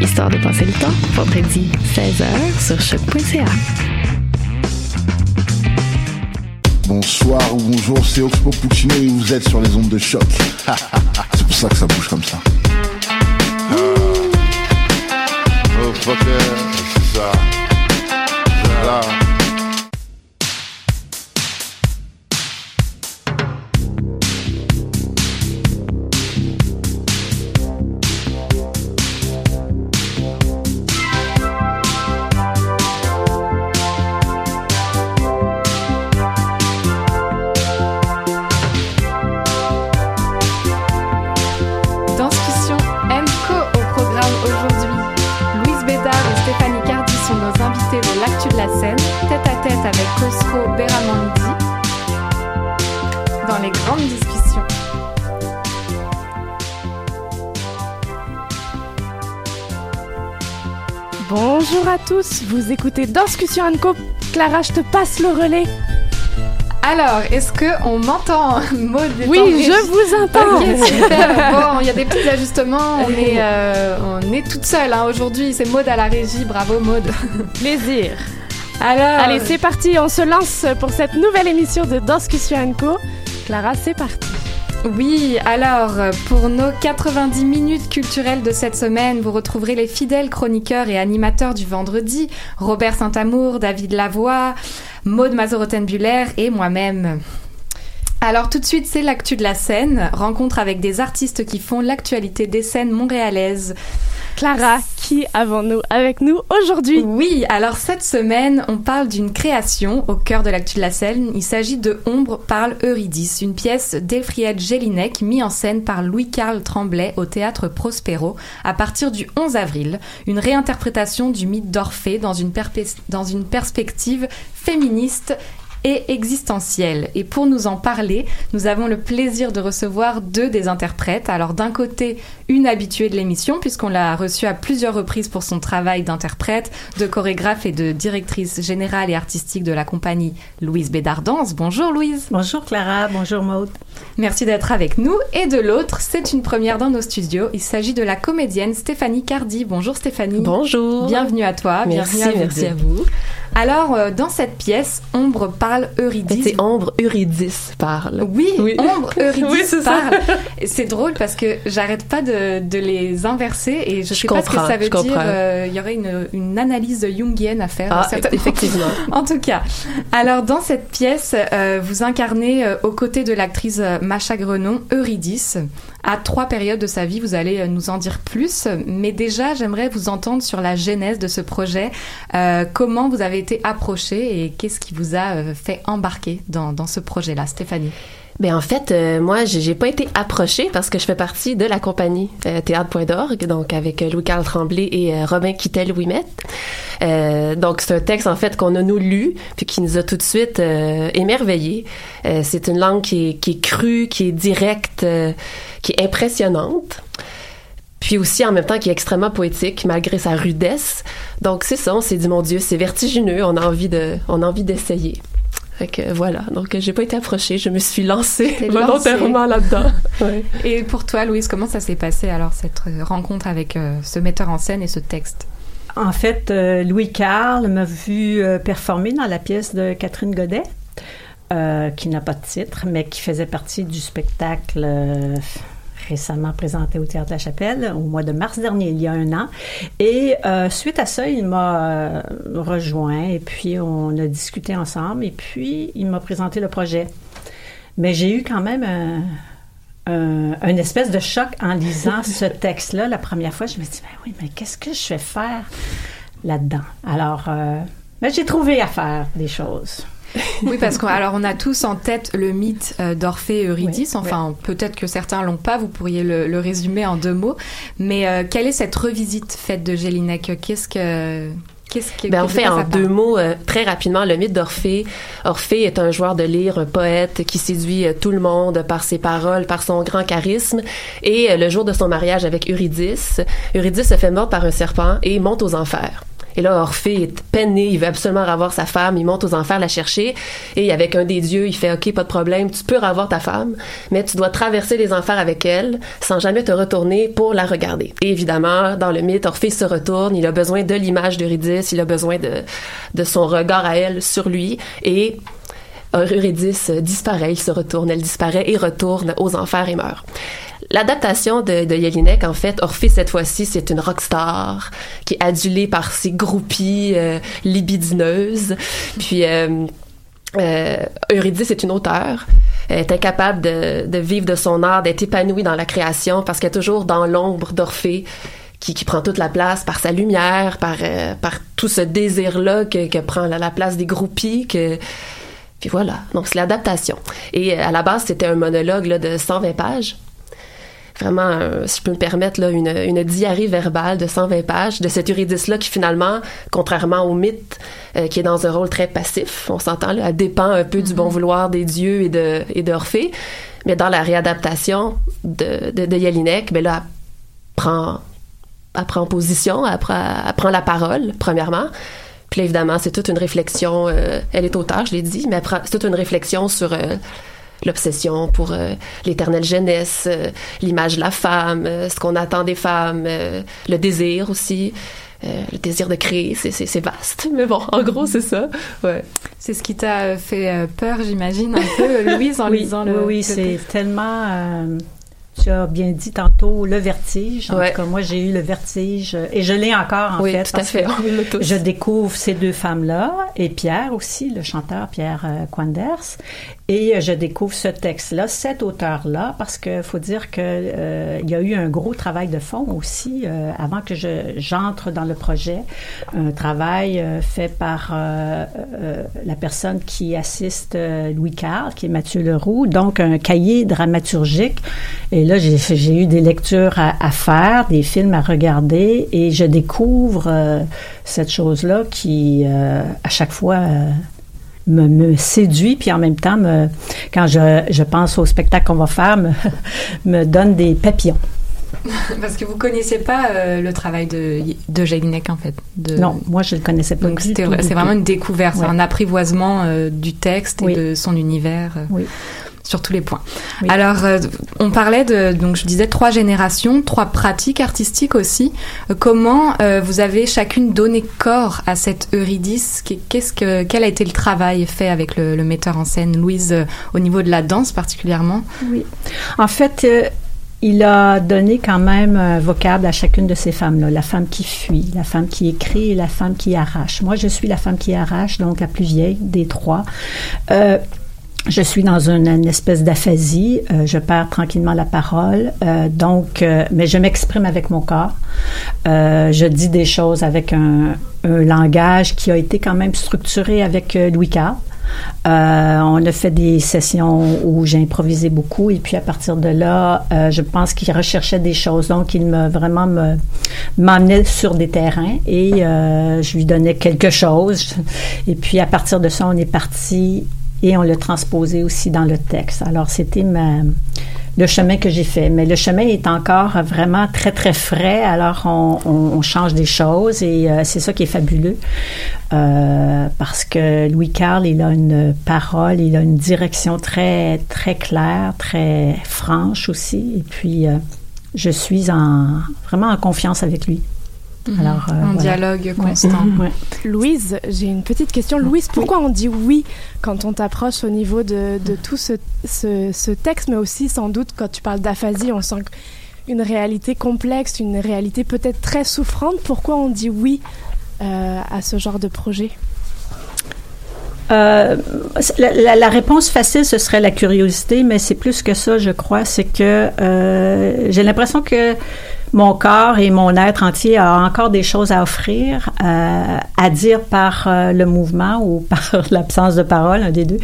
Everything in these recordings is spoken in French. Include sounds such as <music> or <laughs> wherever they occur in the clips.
Histoire de passer le temps, vendredi 16h sur choc.ca. Bonsoir ou bonjour, c'est Oxpo Puccino et vous êtes sur les ondes de choc. <laughs> c'est pour ça que ça bouge comme ça. Oh, fucker, c'est Bonjour à tous, vous écoutez Discussion Co. Clara, je te passe le relais. Alors, est-ce que on m'entend Maud Oui, je vous entends. Ok, super. Bon, il y a des petits ajustements. On est, euh, on est toute seule hein, aujourd'hui. C'est Maud à la régie. Bravo Maud. Plaisir. Alors, Allez, c'est parti, on se lance pour cette nouvelle émission de Discussion Co. Clara, c'est parti. Oui, alors pour nos 90 minutes culturelles de cette semaine, vous retrouverez les fidèles chroniqueurs et animateurs du vendredi, Robert Saint-Amour, David Lavoie, Maude Mazoroten-Buller et moi-même. Alors tout de suite, c'est l'actu de la scène, rencontre avec des artistes qui font l'actualité des scènes montréalaises. Clara, qui avons-nous avec nous aujourd'hui? Oui, alors cette semaine, on parle d'une création au cœur de l'actu de la scène. Il s'agit de Ombre parle Eurydice, une pièce d'Elfriede Jelinek mise en scène par Louis-Carl Tremblay au théâtre Prospero à partir du 11 avril. Une réinterprétation du mythe d'Orphée dans une, dans une perspective féministe et existentielle. Et pour nous en parler, nous avons le plaisir de recevoir deux des interprètes. Alors d'un côté, une habituée de l'émission, puisqu'on l'a reçue à plusieurs reprises pour son travail d'interprète, de chorégraphe et de directrice générale et artistique de la compagnie Louise Bédardance. Bonjour Louise. Bonjour Clara, bonjour Maude. Merci d'être avec nous. Et de l'autre, c'est une première dans nos studios. Il s'agit de la comédienne Stéphanie Cardi. Bonjour Stéphanie. Bonjour. Bienvenue à toi. Merci, bienvenue à vous merci à vous. Alors, euh, dans cette pièce, Ombre parle Eurydice. C'est Ombre Eurydice parle. Oui, Oui. Ombre <laughs> Eurydice Oui, c'est ça. parle. C'est drôle parce que j'arrête pas de, de les inverser et je Je sais pas ce que ça veut dire. euh, Il y aurait une, une analyse jungienne à faire. Ah, effectivement. <laughs> en tout cas, alors dans cette pièce, euh, vous incarnez euh, aux côtés de l'actrice euh, Macha Grenon Eurydice. À trois périodes de sa vie, vous allez euh, nous en dire plus. Mais déjà, j'aimerais vous entendre sur la genèse de ce projet. Euh, comment vous avez été approché et qu'est-ce qui vous a euh, fait embarquer dans, dans ce projet-là, Stéphanie? Ben en fait, euh, moi, j'ai pas été approchée parce que je fais partie de la compagnie euh, théâtre.org, donc avec euh, Louis-Carl Tremblay et Robin Kittel-Ouimet. donc c'est un texte en fait qu'on a nous lu puis qui nous a tout de suite émerveillés. c'est une langue qui est, qui est crue, qui est directe, qui est impressionnante puis aussi en même temps qui est extrêmement poétique malgré sa rudesse. Donc c'est ça, on s'est dit mon Dieu, c'est vertigineux, on a envie de, on a envie d'essayer. Fait que voilà, donc j'ai pas été approchée, je me suis lancée volontairement là-dedans. <laughs> Et pour toi, Louise, comment ça s'est passé alors cette rencontre avec euh, ce metteur en scène et ce texte? En fait, euh, Louis Carl m'a vu euh, performer dans la pièce de Catherine Godet. qui n'a pas de titre, mais qui faisait partie du spectacle récemment présenté au Théâtre de la Chapelle au mois de mars dernier, il y a un an. Et euh, suite à ça, il m'a euh, rejoint et puis on a discuté ensemble et puis il m'a présenté le projet. Mais j'ai eu quand même un, un, espèce de choc en lisant ce <laughs> texte-là la première fois. Je me suis dit, ben oui, mais qu'est-ce que je vais faire là-dedans? Alors, euh, j'ai trouvé à faire des choses. Oui, parce qu'on alors on a tous en tête le mythe euh, d'Orphée et Eurydice. enfin, peut-être que certains l'ont pas. Vous pourriez le, résumer en deux mots. Mais euh, quelle est cette revisite faite de Gélinec Qu'est-ce que Qu'est-ce que, ben, on fait en deux mots euh, très rapidement le mythe d'Orphée. Orphée est un joueur de lyre, un poète qui séduit tout le monde par ses paroles, par son grand charisme. Et le jour de son mariage avec Eurydice, Eurydice se fait mordre par un serpent et monte aux enfers. Et là, Orphée est peiné, il veut absolument revoir sa femme, il monte aux enfers la chercher, et avec un des dieux, il fait OK, pas de problème, tu peux revoir ta femme, mais tu dois traverser les enfers avec elle sans jamais te retourner pour la regarder. Et évidemment, dans le mythe, Orphée se retourne, il a besoin de l'image d'Eurydice, il a besoin de, de son regard à elle sur lui, et Eurydice disparaît, il se retourne, elle disparaît et retourne aux enfers et meurt. L'adaptation de, de Jelinek, en fait, Orphée, cette fois-ci, c'est une rockstar qui est adulée par ses groupies euh, libidineuses. Puis, euh, euh, Eurydice est une auteure. Elle est incapable de, de vivre de son art, d'être épanouie dans la création parce qu'elle est toujours dans l'ombre d'Orphée. Qui, qui, prend toute la place par sa lumière, par, euh, par tout ce désir-là que, que prend la, la, place des groupies, que, puis voilà, donc c'est l'adaptation. Et à la base, c'était un monologue là, de 120 pages vraiment, si je peux me permettre, là, une, une diarrhée verbale de 120 pages de cette Eurydice-là qui finalement, contrairement au mythe, euh, qui est dans un rôle très passif, on s'entend, là, elle dépend un peu du bon mm-hmm. vouloir des dieux et de et d'Orphée, mais dans la réadaptation de, de, de Jelinek, ben là, elle prend, elle prend position, elle prend, elle prend la parole, premièrement, puis là, évidemment, c'est toute une réflexion. Euh, elle est auteur, je l'ai dit, mais c'est toute une réflexion sur euh, l'obsession pour euh, l'éternelle jeunesse, euh, l'image de la femme, euh, ce qu'on attend des femmes, le désir aussi. le désir de créer, c'est vaste. Mais bon, en gros, c'est ça. Ouais. C'est ce qui t'a fait peur, j'imagine, un peu, Louise, en lisant le. Oui, oui c'est tellement tu as bien dit tantôt le vertige. En tout cas, moi, j'ai eu le vertige et je l'ai encore, en oui, fait. Tout à fait. je découvre ces deux femmes-là et Pierre aussi, le chanteur Pierre Quanders. Et euh, je découvre ce texte-là, cet auteur-là, parce qu'il faut dire que euh, y a eu un gros travail de fond aussi euh, avant que je j'entre dans le projet, un travail fait par la personne qui assiste Louis Carl, qui est Mathieu Leroux, donc un cahier dramaturgique. Et là, j'ai eu des lectures à, à, faire, des films à regarder, et je découvre cette chose-là qui, à chaque fois me, séduit, puis en même temps, me, quand je, je pense au spectacle qu'on va faire, me, <laughs> me donne des papillons. <laughs> Parce que vous connaissez pas euh, le travail de, de Jelinek, en fait. De... Non, moi je le connaissais pas. Donc c'est vraiment une découverte, un apprivoisement euh, du texte et de son univers. Euh. Oui sur tous les points. Alors, euh, on parlait de, donc je disais, trois générations, trois pratiques artistiques aussi. Euh, comment euh, vous avez chacune donné corps à cette Eurydice? Qu'est-ce que, quel a été le travail fait avec le, le metteur en scène, Louise, au niveau de la danse particulièrement? Oui. En fait, il a donné quand même un vocable à chacune de ces femmes-là. La femme qui fuit, la femme qui écrit et la femme qui arrache. Moi, je suis la femme qui arrache, donc la plus vieille des trois. Euh, je suis dans une, espèce d'aphasie, euh, je perds tranquillement la parole, euh, donc, euh, mais je m'exprime avec mon corps. je dis des choses avec un, un, langage qui a été quand même structuré avec Louis Carl. Euh, on a fait des sessions où j'ai improvisé beaucoup et puis à partir de là, euh, je pense qu'il recherchait des choses. Donc, il me vraiment me m'emmenait sur des terrains et euh, je lui donnais quelque chose. Et puis à partir de ça, on est parti et on l'a transposé aussi dans le texte. Alors, c'était le chemin que j'ai fait. Mais le chemin est encore vraiment très, très frais. Alors, on, on, change des choses et euh, c'est ça qui est fabuleux. Euh, parce que Louis Carl, il a une parole, il a une direction très, très claire, très franche aussi. Et puis, euh, je suis en, vraiment en confiance avec lui. Mhm. Alors, euh, un dialogue constant. Louise, j'ai une petite question. Louise, pourquoi on dit oui quand on t'approche au niveau de, de tout ce, ce, ce, texte, mais aussi sans doute quand tu parles d'aphasie, on sent une réalité complexe, une réalité peut-être très souffrante. Pourquoi on dit oui euh, à ce genre de projet? Euh, la, la, réponse facile, ce serait la curiosité, mais c'est plus que ça, je crois. C'est que euh, j'ai l'impression que mon corps et mon être entier a encore des choses à offrir, euh, à dire par euh, le mouvement ou <laughs> par l'absence de parole, un des deux.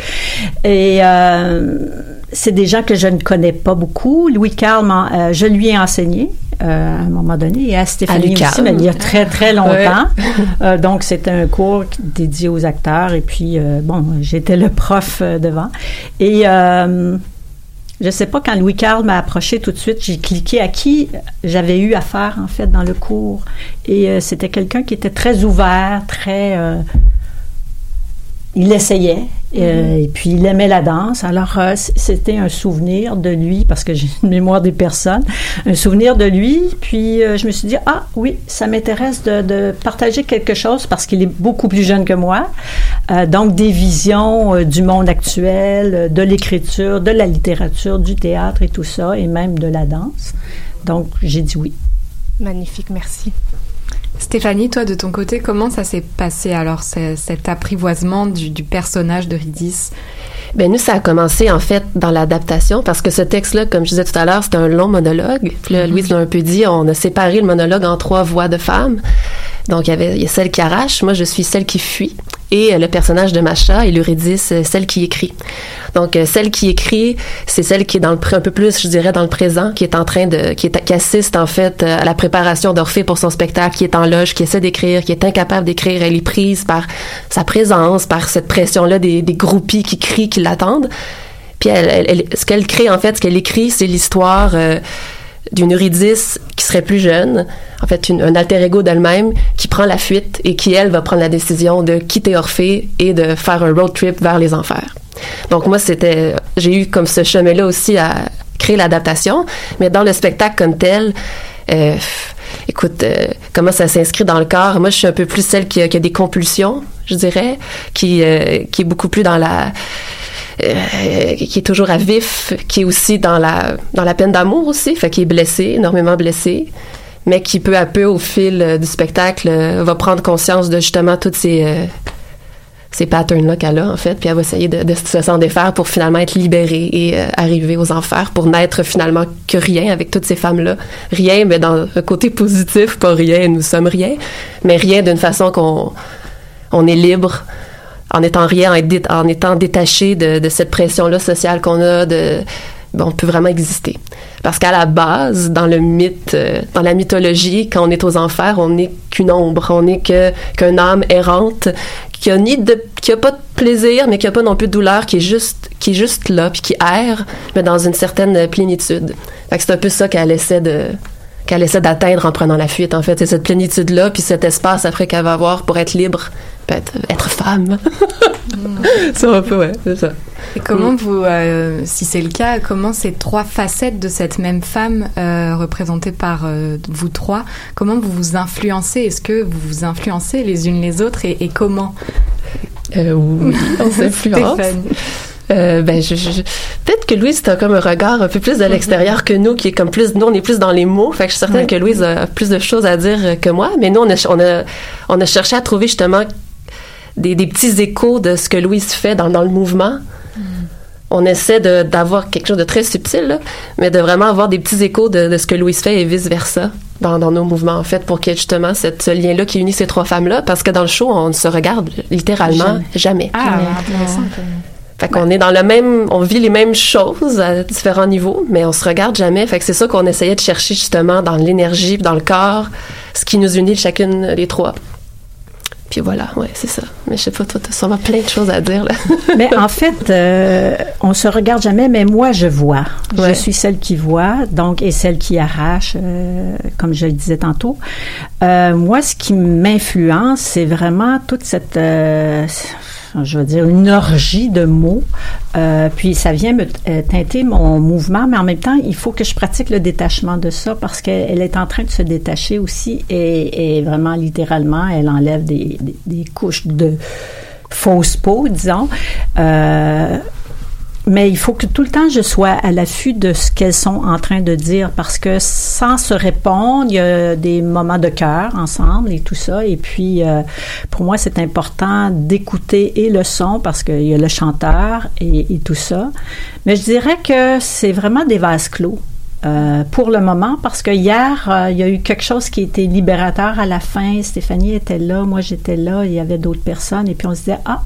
Et euh, c'est des gens que je ne connais pas beaucoup. Louis Carl, je lui ai enseigné. À un moment donné, et à Stéphanie aussi, mais il y a très, très longtemps. <laughs> donc, c'était un cours dédié aux acteurs, et puis, bon, j'étais le prof devant. Et je sais pas, quand Louis Carl m'a approché tout de suite, j'ai cliqué à qui j'avais eu affaire, en fait, dans le cours. Et euh, c'était quelqu'un qui était très ouvert, très... Euh, il essayait euh, et puis il aimait la danse. Alors euh, c'était un souvenir de lui parce que j'ai une mémoire des personnes, un souvenir de lui. Puis euh, je me suis dit ah oui, ça m'intéresse de, de, partager quelque chose parce qu'il est beaucoup plus jeune que moi. donc des visions du monde actuel, de l'écriture, de la littérature, du théâtre et tout ça et même de la danse. Donc j'ai dit oui. Magnifique, merci. Stéphanie, toi, de ton côté, comment ça s'est passé alors, cet apprivoisement du, du personnage de Ridis? Ben nous, ça a commencé en fait dans l'adaptation parce que ce texte-là, comme je disais tout à l'heure, c'était un long monologue. Puis là, mm-hmm. Louise l'a un peu dit, on a séparé le monologue en trois voix de femmes. Donc il y avait y a celle qui arrache, moi je suis celle qui fuit et euh, le personnage de Macha et l'Eurydice, euh, celle qui écrit. Donc, euh, celle qui écrit, c'est celle qui est dans le un peu plus, je dirais, dans le présent, qui est en train de, qui, est, qui assiste en fait à la préparation d'Orphée pour son spectacle, qui est en loge, qui essaie d'écrire, qui est incapable d'écrire. Elle est prise par sa présence, par cette pression-là des, des groupies qui crient, qui l'attendent. Puis elle, elle, ce qu'elle crée en fait, ce qu'elle écrit, c'est l'histoire d'une Eurydice qui serait plus jeune, en fait un alter ego d'elle-même qui prend la fuite et qui elle va prendre la décision de quitter Orphée et de faire un road trip vers les enfers. Donc moi c'était j'ai eu comme ce chemin-là aussi à créer l'adaptation, mais dans le spectacle comme tel euh, écoute, euh, comment ça s'inscrit dans le corps? Moi, je suis un peu plus celle qui a, qui a des compulsions, je dirais, qui, euh, qui est beaucoup plus dans la euh, qui est toujours à vif, qui est aussi dans la dans la peine d'amour aussi, fait qui est blessé, énormément blessé, mais qui peu à peu au fil euh, du spectacle euh, va prendre conscience de justement toutes ces ces patterns-là qu'elle a, en fait, puis elle va essayer de, de s'en défaire pour finalement être libérée et arriver aux enfers, pour n'être finalement que rien avec toutes ces femmes-là. Rien, mais dans un côté positif, pas rien, nous sommes rien, mais rien d'une façon qu'on on est libre, en étant rien, en étant détaché de, de cette pression-là sociale qu'on a de on peut vraiment exister. Parce qu'à la base, dans le mythe, euh, dans la mythologie, quand on est aux enfers, on n'est qu'une ombre, on n'est qu'une âme errante qui a ni de qui a pas de plaisir, mais qui a pas non plus de douleur, qui est juste qui est juste là, puis qui erre, mais dans une certaine plénitude. C'est un peu ça qu'elle essaie de qu'elle essaie d'atteindre en prenant la fuite. En fait, c'est cette plénitude là, puis cet espace après qu'elle va avoir pour être libre être, être femme. c'est un peu, ouais, c'est ça. Et comment mm. vous, euh, si c'est le cas, comment ces trois facettes de cette même femme euh, représentées par euh, vous trois, comment vous vous influencez? Est-ce que vous vous influencez les unes les autres et, et comment? Oui, on <laughs> s'influence. Euh, ben, je, je, peut-être que Louise a comme un regard un peu plus de l'extérieur que nous, qui est comme plus, nous on est plus dans les mots. Fait que je suis certaine que Louise a plus de choses à dire que moi. Mais nous on a, on a, on a cherché à trouver justement des, des, petits échos de ce que Louise fait dans, dans le mouvement. Mm. On essaie d'avoir quelque chose de très subtil, là, mais de vraiment avoir des petits échos de, de, ce que Louise fait et vice-versa. dans, dans nos mouvements, en fait, pour qu'il y ait justement cette, ce lien-là qui unit ces trois femmes-là, parce que dans le show, on ne se regarde littéralement jamais. Ah, intéressant. Fait qu'on est dans le même, on vit les mêmes choses à différents niveaux, mais on se regarde jamais. Fait que c'est ça qu'on essayait de chercher justement dans l'énergie, dans le corps, ce qui nous unit chacune les trois. Puis voilà, ouais, c'est ça. Mais je sais pas, toi, t'as sûrement plein de choses à dire, là. <laughs> mais en fait, euh, on se regarde jamais, mais moi, je vois. Je suis celle qui voit, donc, et celle qui arrache, euh, comme je le disais tantôt. Euh, moi, ce qui m'influence, c'est vraiment toute cette, je veux dire, une orgie de mots. Euh, puis ça vient me euh, teinter mon mouvement, mais en même temps, il faut que je pratique le détachement de ça parce qu'elle est en train de se détacher aussi et, et vraiment littéralement, elle enlève des, des, couches de fausse peau, disons. Euh, mais il faut que tout le temps je sois à l'affût de ce qu'elles sont en train de dire parce que sans se répondre, il y a des moments de cœur ensemble et tout ça. Et puis, euh, pour moi, c'est important d'écouter et le son parce qu'il y a le chanteur et, et, tout ça. Mais je dirais que c'est vraiment des vases clos. Euh, pour le moment, parce que hier, euh, il y a eu quelque chose qui était libérateur à la fin. Stéphanie était là, moi j'étais là, il y avait d'autres personnes, et puis on se disait, ah,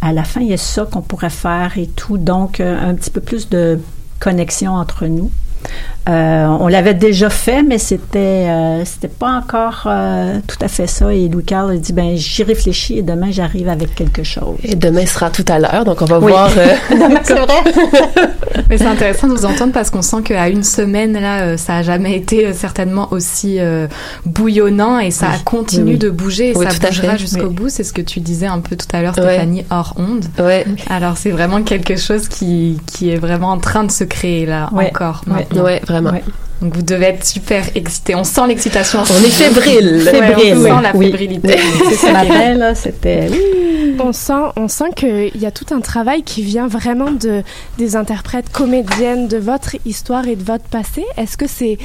à la fin, il y a ça qu'on pourrait faire et tout. Donc, euh, un petit peu plus de connexion entre nous. Euh, on l'avait déjà fait, mais c'était euh, c'était pas encore euh, tout à fait ça. Et Louis Carl a dit ben j'y réfléchis et demain j'arrive avec quelque chose. Et demain sera tout à l'heure, donc on va Oui. voir. euh, <laughs> c'est vrai. <laughs> Mais c'est intéressant de vous entendre parce qu'on sent qu'à une semaine, là, euh, ça a jamais été euh, certainement aussi euh, bouillonnant et ça Oui. continue Oui, oui. de bouger et Oui, ça bougera jusqu'au Oui. bout. C'est ce que tu disais un peu tout à l'heure, Ouais. Stéphanie, hors onde. Ouais. Alors c'est vraiment quelque chose qui, qui est vraiment en train de se créer là Ouais. encore Ouais. Maintenant. Ouais, vraiment. Ouais. Donc vous devez être super excité. On sent l'excitation. On est fébrile. <laughs> Ouais, Fébrile, on sent la oui. fébrilité. <laughs> C'est ce matin là, c'était On sent, on sent qu'il y a tout un travail qui vient vraiment de, des interprètes comédiennes de votre histoire et de votre passé. Est-ce que c'est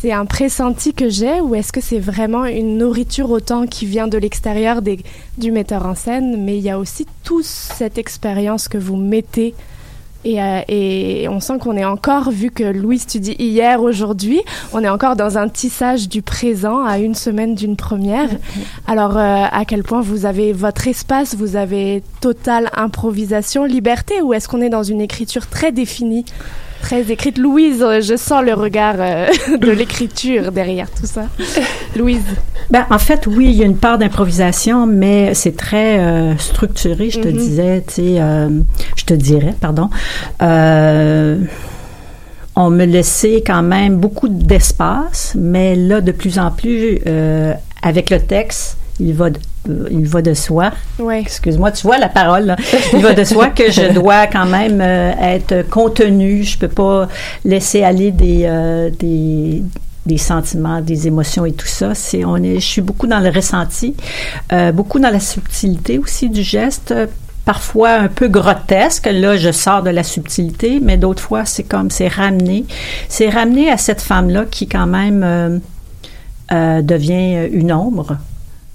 c'est un pressenti que j'ai ou est-ce que c'est vraiment une nourriture autant qui vient de l'extérieur des- du metteur en scène, mais il y a aussi toute cette expérience que vous mettez et, euh, et on sent qu'on est encore, vu que Louise, tu dis hier, aujourd'hui, on est encore dans un tissage du présent à une semaine d'une première. <laughs> Alors, euh, à quel point vous avez votre espace, vous avez totale improvisation, liberté, ou est-ce qu'on est dans une écriture très définie, très écrite Louise, euh, je sens le regard euh, <laughs> de l'écriture derrière tout ça. <laughs> Louise. Ben, en fait, oui, il y a une part d'improvisation, mais c'est très euh, structuré, je te Mhm. disais, tu sais, euh, je te dirais, pardon. Euh, on me laissait quand même beaucoup d'espace, mais là, de plus en plus, euh, avec le texte, il va de, il va de soi. Ouais. Excuse-moi, tu vois la parole. Là. Il va de soi que je <laughs> dois quand même euh, être contenue. Je peux pas laisser aller des euh, des des sentiments, des émotions et tout ça. C'est on est, je suis beaucoup dans le ressenti, euh, beaucoup dans la subtilité aussi du geste. euh, Parfois un peu grotesque. Là, je sors de la subtilité, mais d'autres fois, c'est comme c'est ramené. C'est ramené à cette femme-là qui quand même euh, euh, devient une ombre.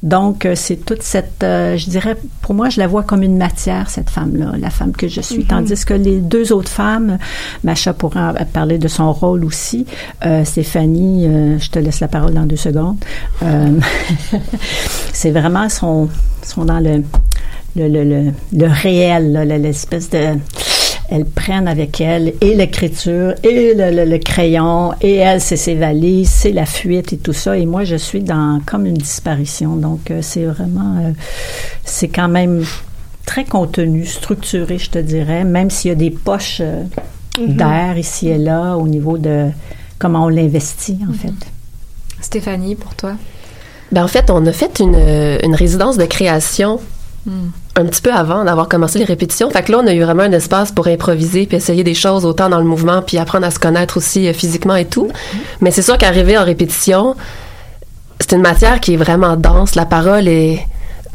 Donc, euh, c'est toute cette, euh, je dirais, pour moi, je la vois comme une matière, cette femme-là, la femme que je suis. Mhm. Tandis que les deux autres femmes, Macha pourra parler de son rôle aussi. Euh, Stéphanie, euh, je te laisse la parole dans deux secondes. Euh, <laughs> c'est vraiment, sont, sont dans le, le, le, le, le réel, l'espèce de elles prennent avec elles et l'écriture et le, le- le crayon et elles c'est ses valises, c'est la fuite et tout ça et moi je suis dans comme une disparition donc euh, c'est vraiment euh, c'est quand même très contenu, structuré je te dirais, même s'il y a des poches euh, Mhm. d'air ici et là au niveau de comment on l'investit en fait. Stéphanie, pour toi? Ben, en fait, on a fait une, une résidence de création. Un petit peu avant d'avoir commencé les répétitions. Fait que là, on a eu vraiment un espace pour improviser puis essayer des choses autant dans le mouvement puis apprendre à se connaître aussi euh, physiquement et tout. Mais c'est sûr qu'arriver en répétition, c'est une matière qui est vraiment dense. La parole est...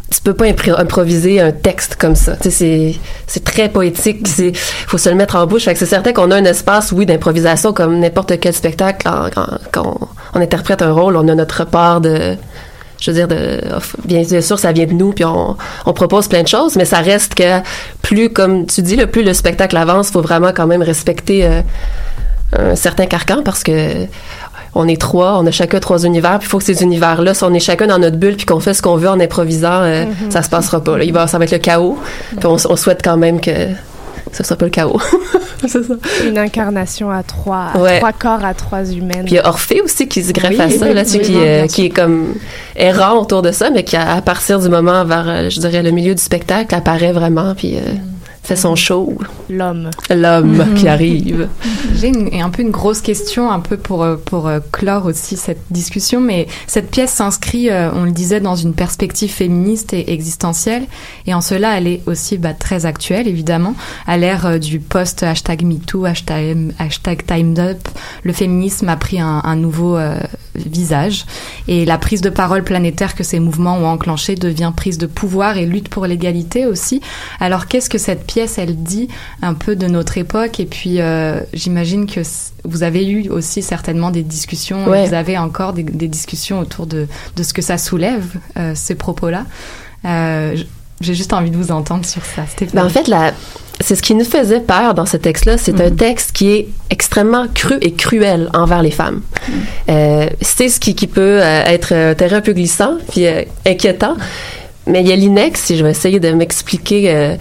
Tu peux pas impro- improviser un texte comme ça. C'est, c'est très poétique. C'est, faut se le mettre en bouche. Fait que c'est certain qu'on a un espace, oui, d'improvisation comme n'importe quel spectacle. Quand, on interprète un rôle, on a notre part de, je veux dire, de, bien sûr, ça vient de nous, puis on, on propose plein de choses, mais ça reste que plus, comme tu dis, le plus le spectacle avance, faut vraiment quand même respecter euh, un certain carcan parce que on est trois, on a chacun trois univers, puis il faut que ces univers-là, si on est chacun dans notre bulle, puis qu'on fait ce qu'on veut en improvisant, euh, Mhm. ça se passera pas. Là. Il va, ça va être le chaos. Puis on, on souhaite quand même que ce soit pas le chaos. <laughs> c'est ça. Une incarnation à trois, à Ouais. trois corps, à trois humaines. Puis il y a Orphée aussi qui se greffe Oui, à ça, là, tu qui, euh, qui est comme errant autour de ça, mais qui, à, à partir du moment vers, euh, je dirais, le milieu du spectacle, apparaît vraiment, puis euh, fait son show. L'homme. L'homme Mhm. qui arrive. <laughs> J'ai une- un peu une grosse question, un peu pour, euh, pour euh, clore aussi cette discussion, mais cette pièce s'inscrit, euh, on le disait, dans une perspective féministe et existentielle, et en cela, elle est aussi bah, très actuelle, évidemment. À l'ère du post hashtag MeToo, hashtag, hashtag Timed Up, le féminisme a pris un, un nouveau euh, visage, et la prise de parole planétaire que ces mouvements ont enclenché devient prise de pouvoir et lutte pour l'égalité aussi. Alors qu'est-ce que cette pièce, elle dit un peu de notre époque Et puis euh, j'imagine que vous avez eu aussi certainement des discussions, Ouais. vous avez encore des, des discussions autour de, de ce que ça soulève, euh, ces propos-là. Euh, J'ai juste envie de vous entendre sur ça. Ben, en fait, la, c'est ce qui nous faisait peur dans ce texte-là. C'est un texte qui est extrêmement cru et cruel envers les femmes. Euh, c'est ce qui, qui peut euh, être un terrain un peu glissant puis euh, inquiétant. Mais il y a l'INEX, si je vais essayer de m'expliquer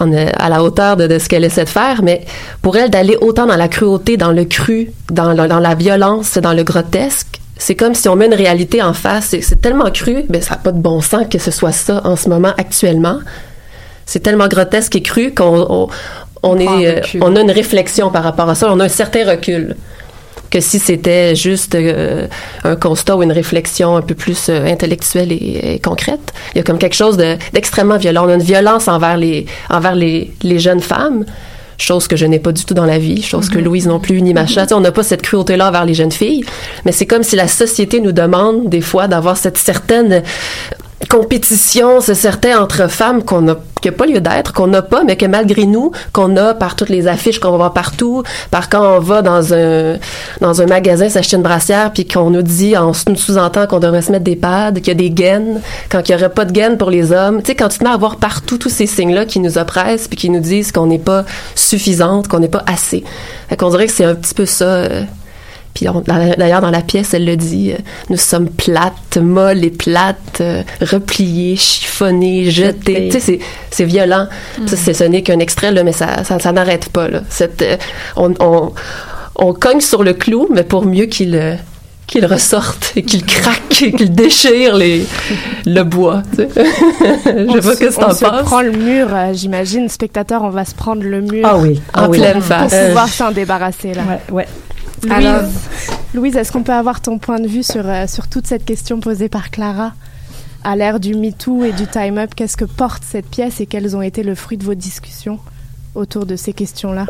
en, à la hauteur de, de ce qu'elle essaie de faire, mais pour elle, d'aller autant dans la cruauté, dans le cru, dans, le- dans la violence, dans le grotesque, c'est comme si on met une réalité en face. C'est, c'est tellement cru, ben ça n'a pas de bon sens que ce soit ça en ce moment, actuellement. C'est tellement grotesque et cru qu'on on, on prend un est, euh, on a une réflexion par rapport à ça. On a un certain recul que si c'était juste euh, un constat ou une réflexion un peu plus euh, intellectuelle et, et concrète. Il y a comme quelque chose de- d'extrêmement violent. On a une violence envers les, envers les, les jeunes femmes, chose que je n'ai pas du tout dans la vie, chose que Mhm. Louise non plus, ni Macha. Tu sais, on n'a pas cette cruauté-là envers les jeunes filles, mais c'est comme si la société nous demande des fois d'avoir cette certaine compétition, ce certain entre femmes qu'on a, qui n'a pas lieu d'être, qu'on n'a pas, mais que malgré nous, qu'on a par toutes les affiches qu'on va voir partout, par quand on va dans un, dans un magasin s'acheter une brassière, puis qu'on nous dit, en nous sous-entend qu'on devrait se mettre des pads, qu'il y a des gaines, quand il n'y aurait pas de gaines pour les hommes. Tu sais, quand tu te mets à voir partout tous ces signes-là qui nous oppressent, puis qui nous disent qu'on n'est pas suffisante, qu'on n'est pas assez. Fait qu'on dirait que c'est un petit peu ça. euh, puis d'ailleurs, dans la pièce, elle le dit, euh, nous sommes plates, molles et plates, euh, repliées, chiffonnées, jetées. Tu sais, c'est, violent. Ça, c'est, ce n'est qu'un extrait, là, mais ça, ça, ça n'arrête pas. Là. Euh, on, on, on cogne sur le clou, mais pour mieux qu'il, euh, qu'il ressorte et qu'il craque et qu'il déchire les, le bois. tu sais. <laughs> Je sais pas se- ce que on t'en se penses. prend le mur, euh, j'imagine, spectateur, on va se prendre le mur. Ah oui, En ah oui. pleine Pour face. pouvoir Euh, s'en débarrasser, là. Ouais, ouais. Louise, Alors- Louise, est-ce qu'on peut avoir ton point de vue sur, euh, sur toute cette question posée par Clara À l'ère du MeToo et du Time Up, qu'est-ce que porte cette pièce et quels ont été le fruit de vos discussions autour de ces questions-là?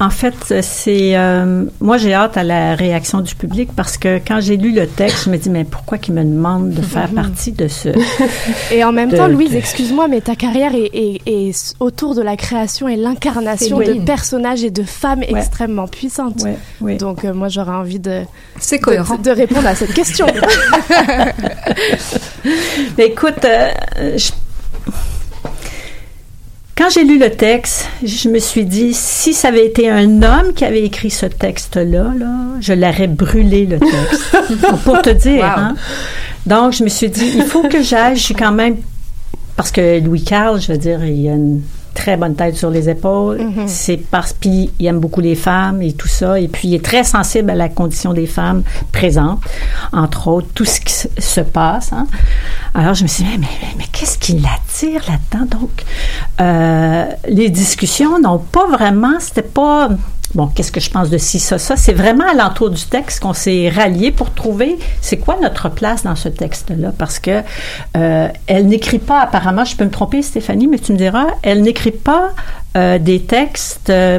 En fait, c'est euh, moi j'ai hâte à la réaction du public parce que quand j'ai lu le texte, je me dis mais pourquoi qu'ils me demandent de faire partie de ce <laughs> Et en même De- temps, Louise, de- excuse-moi, mais ta carrière est, est- est s- autour de la création et l'incarnation de personnages et de femmes extrêmement puissantes. Ouais. Donc, euh, moi, j'aurais envie de, C'est de, répondre à cette question. <laughs> Mais écoute, euh, je- quand j'ai lu le texte, je me suis dit, si ça avait été un homme qui avait écrit ce texte-là, là, je l'aurais brûlé, le texte. <laughs> Pour te dire. Wow. hein. Donc, je me suis dit, il faut que j'aille. Je suis quand même. Parce que Louis Carl, je veux dire, il a une très bonne tête sur les épaules. Mhm. C'est parce qu'il aime beaucoup les femmes et tout ça. Et puis, il est très sensible à la condition des femmes présentes, entre autres, tout ce qui se- se passe. hein. Alors, je me suis dit, mais, mais, mais qu'est-ce qui l'attire là-dedans? Donc, euh, les discussions n'ont pas vraiment, c'était pas, bon, qu'est-ce que je pense de ci, ça, ça? C'est vraiment à l'entour du texte qu'on s'est rallié pour trouver c'est quoi notre place dans ce texte-là. Parce que euh, elle n'écrit pas, apparemment, je peux me tromper, Stéphanie, mais tu me diras, elle n'écrit pas euh, des textes. euh,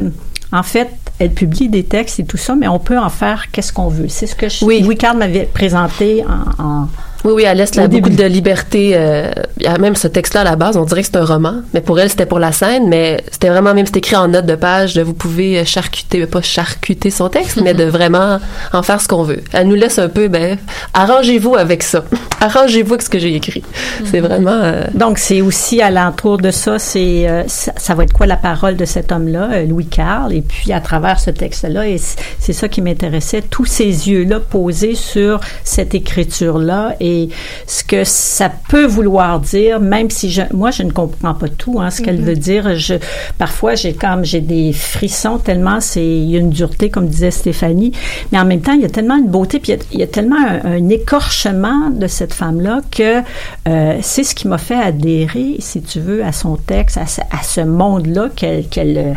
en fait, elle publie des textes et tout ça, mais on peut en faire qu'est-ce qu'on veut. C'est ce que je, Oui. Louis Carl m'avait présenté en, en, Oui, oui, elle laisse là, beaucoup de liberté. Euh, il y a même ce texte-là à la base, on dirait que c'est un roman, mais pour elle, c'était pour la scène, mais c'était vraiment même, c'était écrit en note de page, de vous pouvez charcuter, pas charcuter son texte, mais de <laughs> vraiment en faire ce qu'on veut. Elle nous laisse un peu, ben, arrangez-vous avec ça. <laughs> arrangez-vous avec ce que j'ai écrit. C'est vraiment... Euh, Donc, c'est aussi à l'entour de ça, c'est, euh, ça, va être quoi la parole de cet homme-là, Louis Carl, et puis à travers ce texte-là, et c'est ça qui m'intéressait, tous ces yeux-là posés sur cette écriture-là, et et ce que ça peut vouloir dire, même si je, moi je ne comprends pas tout, hein, ce qu'elle mhm. veut dire. Je, parfois j'ai comme j'ai des frissons tellement c'est il y a une dureté comme disait Stéphanie, mais en même temps il y a tellement une beauté puis il y a, tellement un, écorchement de cette femme là que euh, c'est ce qui m'a fait adhérer, si tu veux, à son texte, à, ce monde là qu'elle qu'elle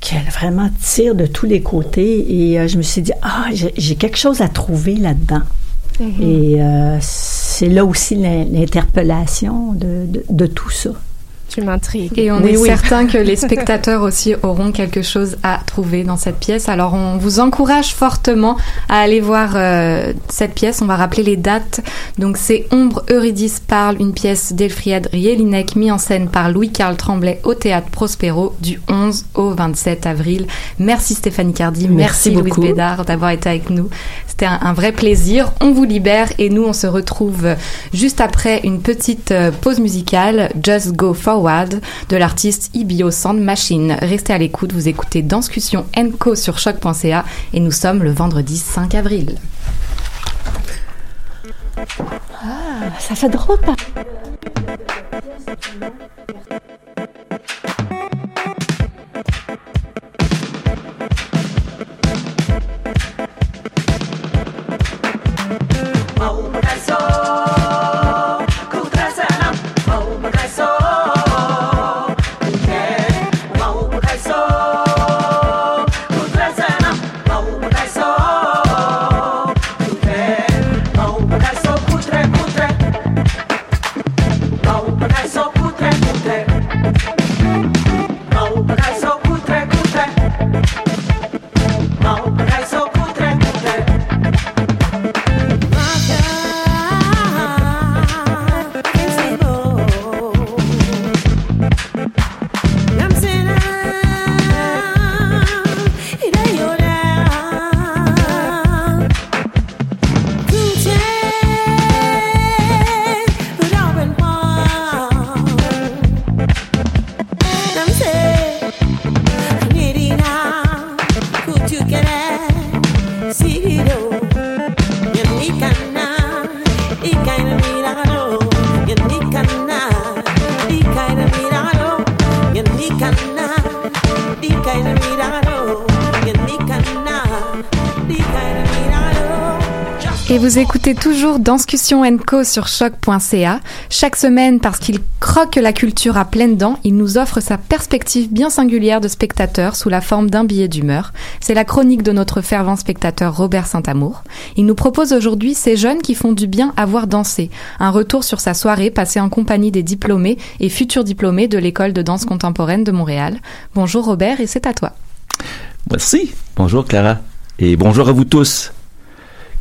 qu'elle vraiment tire de tous les côtés et euh, je me suis dit ah j'ai quelque chose à trouver là-dedans Et euh, c'est là aussi l'interpellation de, de, de, tout ça. Tu m'intrigues. Et on est certain que les <laughs> spectateurs aussi auront quelque chose à trouver dans cette pièce. Alors on vous encourage fortement à aller voir euh, cette pièce. On va rappeler les dates. Donc c'est Ombre Eurydice parle, une pièce d'Elfried Rielinek mise en scène par Louis-Carl Tremblay au théâtre Prospero du 11 au 27 avril. Merci Stéphanie Cardi, merci, merci Louise Bédard d'avoir été avec nous. C'était un, vrai plaisir. On vous libère et nous, on se retrouve juste après une petite euh, pause musicale, Just Go Forward, de l'artiste Ibio Sand Machine. Restez à l'écoute, vous écoutez Danscussion Enco sur choc.ca et nous sommes le vendredi 5 avril. Ah, ça fait drôle. Vous écoutez toujours Danscussion Co sur choc.ca. Chaque semaine, parce qu'il croque la culture à pleines dents, il nous offre sa perspective bien singulière de spectateur sous la forme d'un billet d'humeur. C'est la chronique de notre fervent spectateur Robert Saint-Amour. Il nous propose aujourd'hui ces jeunes qui font du bien à voir danser. Un retour sur sa soirée passée en compagnie des diplômés et futurs diplômés de l'école de danse contemporaine de Montréal. Bonjour Robert et c'est à toi. Merci. Bonjour Clara. Et bonjour à vous tous.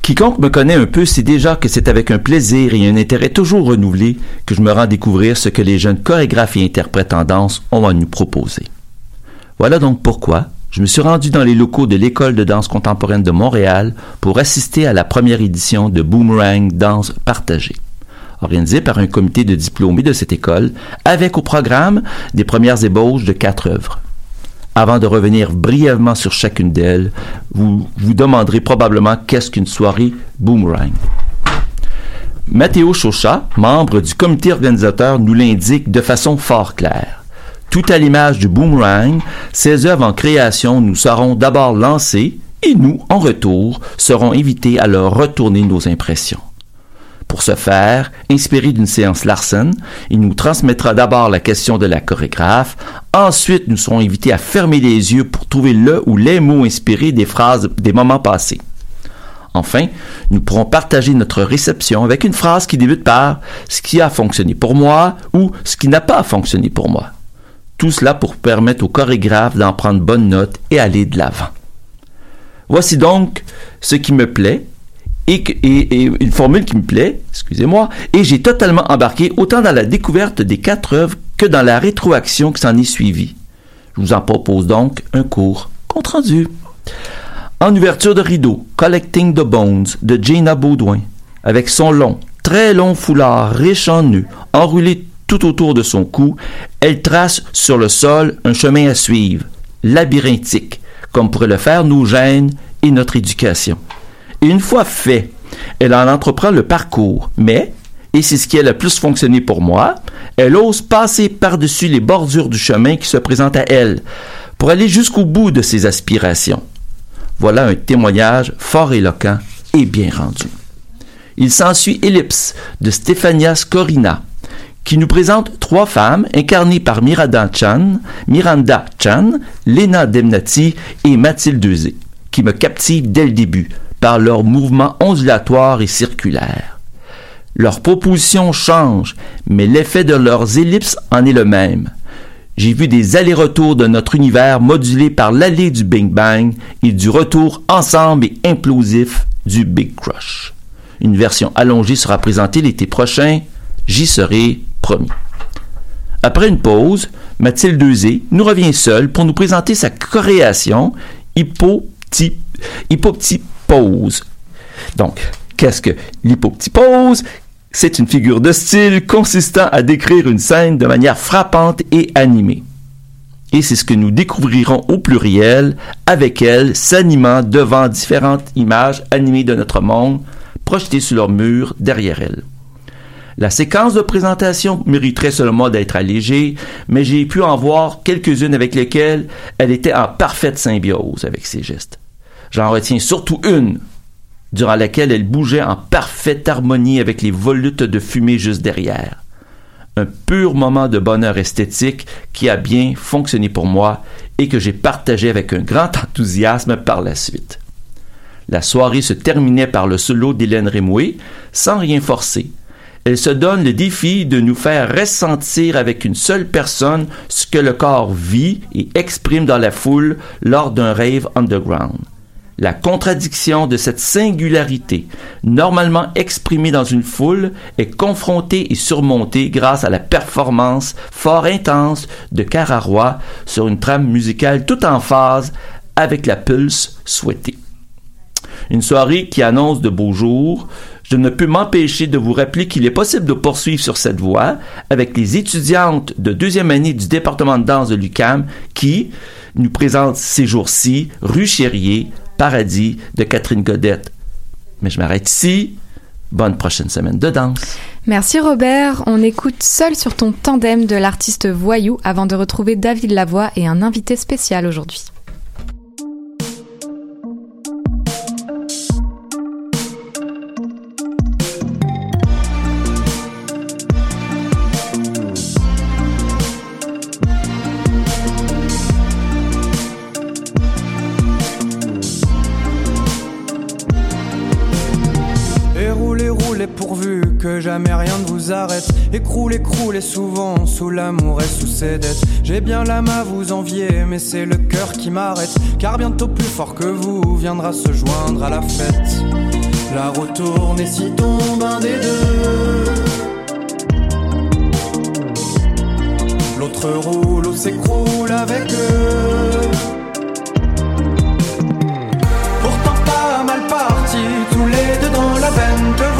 Quiconque me connaît un peu sait déjà que c'est avec un plaisir et un intérêt toujours renouvelé que je me rends découvrir ce que les jeunes chorégraphes et interprètes en danse ont à nous proposer. Voilà donc pourquoi je me suis rendu dans les locaux de l'École de danse contemporaine de Montréal pour assister à la première édition de Boomerang Danse Partagée, organisée par un comité de diplômés de cette école, avec au programme des premières ébauches de quatre œuvres. Avant de revenir brièvement sur chacune d'elles, vous vous demanderez probablement qu'est-ce qu'une soirée boomerang. Mathéo Chauchat, membre du comité organisateur, nous l'indique de façon fort claire. Tout à l'image du boomerang, ces œuvres en création nous seront d'abord lancées et nous, en retour, serons invités à leur retourner nos impressions. Pour ce faire, inspiré d'une séance Larsen, il nous transmettra d'abord la question de la chorégraphe, ensuite nous serons invités à fermer les yeux pour trouver le ou les mots inspirés des phrases des moments passés. Enfin, nous pourrons partager notre réception avec une phrase qui débute par ce qui a fonctionné pour moi ou ce qui n'a pas fonctionné pour moi. Tout cela pour permettre au chorégraphe d'en prendre bonne note et aller de l'avant. Voici donc ce qui me plaît et, une formule qui me plaît, excusez-moi, et j'ai totalement embarqué autant dans la découverte des quatre œuvres que dans la rétroaction qui s'en est suivie. Je vous en propose donc un court compte rendu. En ouverture de rideau, Collecting the Bones de Gina Baudouin, avec son long, très long foulard riche en nœuds, enroulé tout autour de son cou, elle trace sur le sol un chemin à suivre, labyrinthique, comme pourraient le faire nos gènes et notre éducation. Et une fois fait, elle en entreprend le parcours, mais, et c'est ce qui a le plus fonctionné pour moi, elle ose passer par-dessus les bordures du chemin qui se présentent à elle, pour aller jusqu'au bout de ses aspirations. Voilà un témoignage fort éloquent et bien rendu. Il s'ensuit Ellipse de Stefania Scorina, qui nous présente trois femmes incarnées par Miranda Chan, Miranda Chan, Lena Demnati et Mathilde qui me captivent dès le début par leurs mouvements ondulatoires et circulaires. Leurs propositions changent, mais l'effet de leurs ellipses en est le même. J'ai vu des allers-retours de notre univers modulés par l'allée du Big Bang et du retour ensemble et implosif du Big Crush. Une version allongée sera présentée l'été prochain. J'y serai promis. Après une pause, Mathilde Dezé nous revient seule pour nous présenter sa création Hypopti- Donc, qu'est-ce que l'hypoptipose? C'est une figure de style consistant à décrire une scène de manière frappante et animée. Et c'est ce que nous découvrirons au pluriel avec elle s'animant devant différentes images animées de notre monde projetées sur leur mur derrière elle. La séquence de présentation mériterait seulement d'être allégée, mais j'ai pu en voir quelques-unes avec lesquelles elle était en parfaite symbiose avec ses gestes. J'en retiens surtout une, durant laquelle elle bougeait en parfaite harmonie avec les volutes de fumée juste derrière. Un pur moment de bonheur esthétique qui a bien fonctionné pour moi et que j'ai partagé avec un grand enthousiasme par la suite. La soirée se terminait par le solo d'Hélène Rémoué, sans rien forcer. Elle se donne le défi de nous faire ressentir avec une seule personne ce que le corps vit et exprime dans la foule lors d'un rave underground. La contradiction de cette singularité, normalement exprimée dans une foule, est confrontée et surmontée grâce à la performance fort intense de Cararoy sur une trame musicale tout en phase avec la pulse souhaitée. Une soirée qui annonce de beaux jours, je ne peux m'empêcher de vous rappeler qu'il est possible de poursuivre sur cette voie avec les étudiantes de deuxième année du département de danse de l'UCAM qui nous présentent ces jours-ci Rue Chérier, Paradis de Catherine Godette. Mais je m'arrête ici. Bonne prochaine semaine de danse. Merci Robert. On écoute Seul sur ton tandem de l'artiste Voyou avant de retrouver David Lavoie et un invité spécial aujourd'hui. Vous arrête. Écroulez, croulez souvent sous l'amour et sous ses dettes. J'ai bien l'âme à vous envier, mais c'est le cœur qui m'arrête. Car bientôt plus fort que vous viendra se joindre à la fête. La roue tourne et si tombe un des deux. L'autre roule ou s'écroule avec eux. Pourtant pas mal parti, tous les deux dans la veine.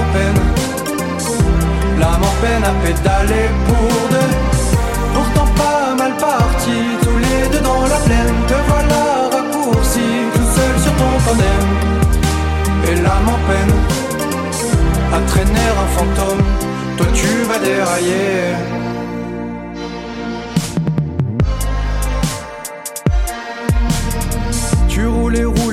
En peine, l'âme en peine à pédaler pour deux. Pourtant pas mal parti, tous les deux dans la plaine. Te voilà raccourci, tout seul sur ton tandem. Et l'âme en peine à traîner un fantôme. Toi tu vas dérailler.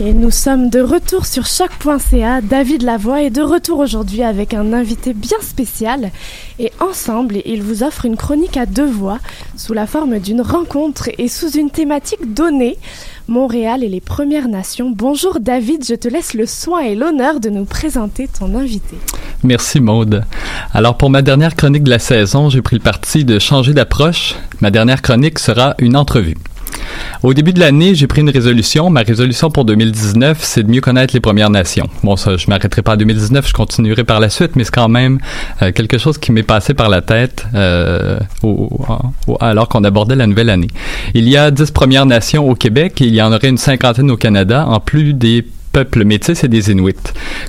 Et nous sommes de retour sur choc.ca. David Lavoie est de retour aujourd'hui avec un invité bien spécial. Et ensemble, il vous offre une chronique à deux voix, sous la forme d'une rencontre et sous une thématique donnée. Montréal et les Premières Nations. Bonjour David, je te laisse le soin et l'honneur de nous présenter ton invité. Merci Maude. Alors pour ma dernière chronique de la saison, j'ai pris le parti de changer d'approche. Ma dernière chronique sera une entrevue. Au début de l'année, j'ai pris une résolution. Ma résolution pour 2019, c'est de mieux connaître les Premières Nations. Bon, ça, je m'arrêterai pas en 2019, je continuerai par la suite, mais c'est quand même euh, quelque chose qui m'est passé par la tête euh, au, au, alors qu'on abordait la nouvelle année. Il y a 10 Premières Nations au Québec et il y en aurait une cinquantaine au Canada, en plus des peuples métis et des Inuits.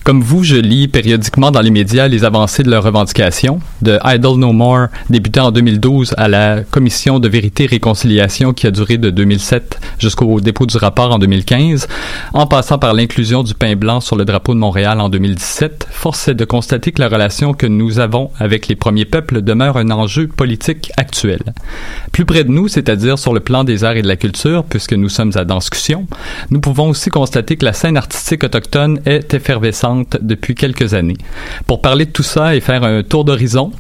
Comme vous, je lis périodiquement dans les médias les avancées de leurs revendications, de Idle No More, débuté en 2012 à la Commission de vérité et réconciliation qui a duré de 2007 jusqu'au dépôt du rapport en 2015, en passant par l'inclusion du pain blanc sur le drapeau de Montréal en 2017, force est de constater que la relation que nous avons avec les premiers peuples demeure un enjeu politique actuel. Plus près de nous, c'est-à-dire sur le plan des arts et de la culture, puisque nous sommes à discussion, nous pouvons aussi constater que la scène artistique autochtone est effervescente depuis quelques années. Pour parler de tout ça et faire un tour d'horizon,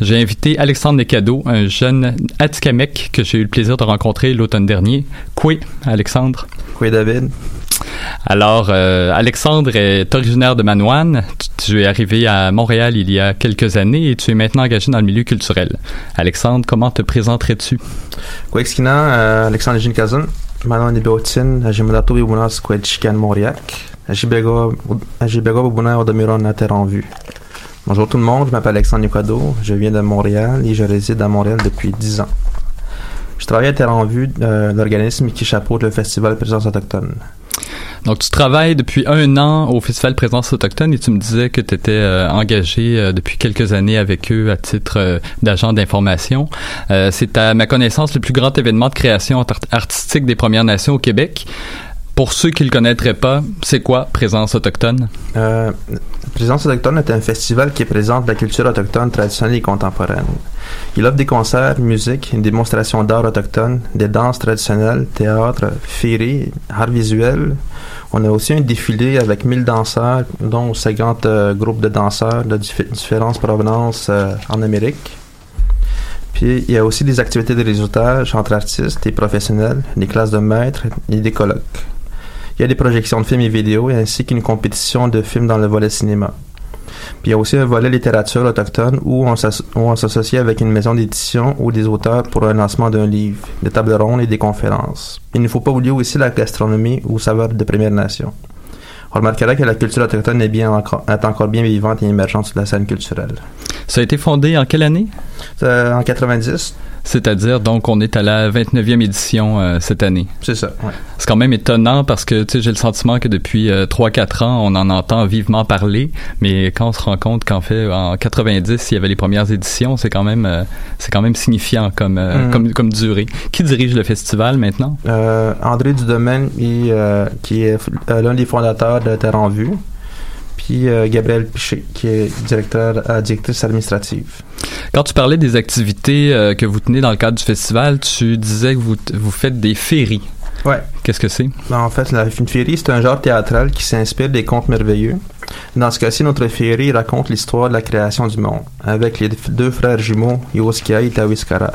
j'ai invité Alexandre Necado, un jeune Atikamekw que j'ai eu le plaisir de rencontrer l'automne dernier. Quoi, Alexandre? Quoi, David? Alors, euh, Alexandre est originaire de Manoine. Tu es arrivé à Montréal il y a quelques années et tu es maintenant engagé dans le milieu culturel. Alexandre, comment te présenterais-tu? Quoi, euh, Alexandre Jinkazan. Manon Ibiotin, Ajimadato Bibuna Squad Chican Mauriac, Ajibego Bibuna Odemiron à Terre en vue. Bonjour tout le monde, je m'appelle Alexandre Nicado, je viens de Montréal et je réside à Montréal depuis 10 ans. Je travaille à Terre en vue, euh, l'organisme qui chapeaute le festival Présence autochtone. Donc, tu travailles depuis un an au Festival Présence Autochtone et tu me disais que tu étais euh, engagé euh, depuis quelques années avec eux à titre euh, d'agent d'information. c'est à ma connaissance le plus grand événement de création artistique des Premières Nations au Québec. Pour ceux qui le connaîtraient pas, c'est quoi Présence Autochtone? Présence Autochtone est un festival qui présente la culture autochtone traditionnelle et contemporaine. Il offre des concerts, musique, une démonstration d'art autochtone, des danses traditionnelles, théâtre, féerie, art visuel. On a aussi un défilé avec 1000 danseurs, dont 50 euh, groupes de danseurs de différentes provenances euh, en Amérique. Puis il y a aussi des activités de réseautage entre artistes et professionnels, des classes de maîtres et des colloques. Il y a des projections de films et vidéos ainsi qu'une compétition de films dans le volet cinéma. Puis il y a aussi un volet littérature autochtone où on s'associe avec une maison d'édition ou des auteurs pour un lancement d'un livre, des tables rondes et des conférences. Il ne faut pas oublier aussi la gastronomie ou saveur de Première Nation. On remarquera que la culture autochtone est, bien encore, est encore bien vivante et émergente sur la scène culturelle. Ça a été fondé en quelle année? Euh, en 90. C'est-à-dire, donc, on est à la 29e édition euh, cette année. C'est ça, ouais. C'est quand même étonnant parce que, tu sais, j'ai le sentiment que depuis euh, 3-4 ans, on en entend vivement parler, mais quand on se rend compte qu'en fait, en 90, il y avait les premières éditions, c'est quand même, euh, c'est quand même signifiant comme, mm. comme, comme durée. Qui dirige le festival maintenant? André Dudomaine, qui est l'un des fondateurs de Terre en Vue puis euh, Gabriel Piché, qui est directeur, euh, directrice administrative. Quand tu parlais des activités euh, que vous tenez dans le cadre du festival, tu disais que vous, vous faites des féeries. Ouais. Qu'est-ce que c'est? Ben, en fait, la, une féerie, c'est un genre théâtral qui s'inspire des contes merveilleux. Dans ce cas-ci, notre féerie raconte l'histoire de la création du monde, avec les deux frères jumeaux, Yoskia et Tawiskara,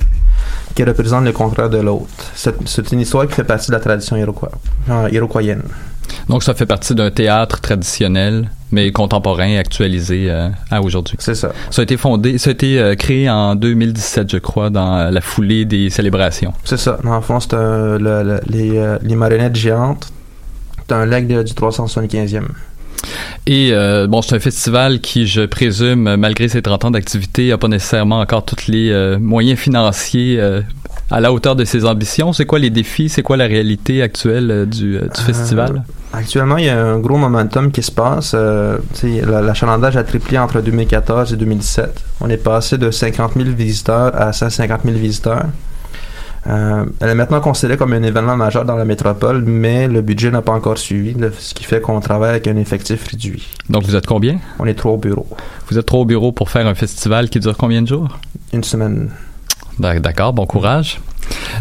qui représentent le contraire de l'autre. C'est une histoire qui fait partie de la tradition iroquois, iroquoienne. Donc, ça fait partie d'un théâtre traditionnel, mais contemporain, actualisé euh, à aujourd'hui. C'est ça. Ça a été fondé, ça a été euh, créé en 2017, je crois, dans la foulée des célébrations. C'est ça. Dans le fond, c'est les, euh, les, marionnettes géantes. C'est un leg du 375e. Et euh, bon, c'est un festival qui, je présume, malgré ses 30 ans d'activité, n'a pas nécessairement encore tous les euh, moyens financiers euh, à la hauteur de ses ambitions. C'est quoi les défis? C'est quoi la réalité actuelle du, du festival? Actuellement, il y a un gros momentum qui se passe. L'achalandage a triplé entre 2014 et 2017. On est passé de 50 000 visiteurs à 150 000 visiteurs. Euh, elle est maintenant considérée comme un événement majeur dans la métropole, mais le budget n'a pas encore suivi, ce qui fait qu'on travaille avec un effectif réduit. Donc vous êtes combien? On est trois au bureau. Vous êtes trois au bureau pour faire un festival qui dure combien de jours? Une semaine. D'accord, bon courage.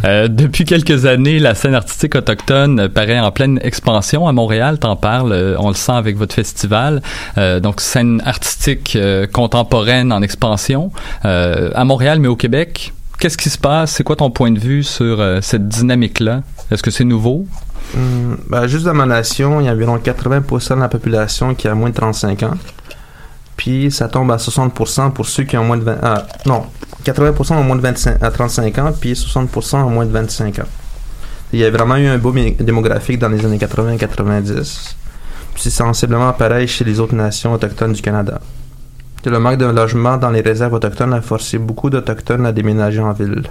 Euh, depuis quelques années, la scène artistique autochtone paraît en pleine expansion à Montréal. T'en parles, euh, on le sent avec votre festival. Euh, donc scène artistique contemporaine en expansion à Montréal, mais au Québec. Qu'est-ce qui se passe? C'est quoi ton point de vue sur cette dynamique-là? Est-ce que c'est nouveau? Hum, ben, juste dans ma nation, il y a environ 80% de la population qui a moins de 35 ans. Puis ça tombe à 60% pour ceux qui ont moins de 20 ah, non, 80% ont moins de 25 à 35 ans, puis 60% ont moins de 25 ans. Il y a vraiment eu un boom démographique dans les années 80-90. Puis c'est sensiblement pareil chez les autres nations autochtones du Canada. Le manque de logement dans les réserves autochtones a forcé beaucoup d'Autochtones à déménager en ville.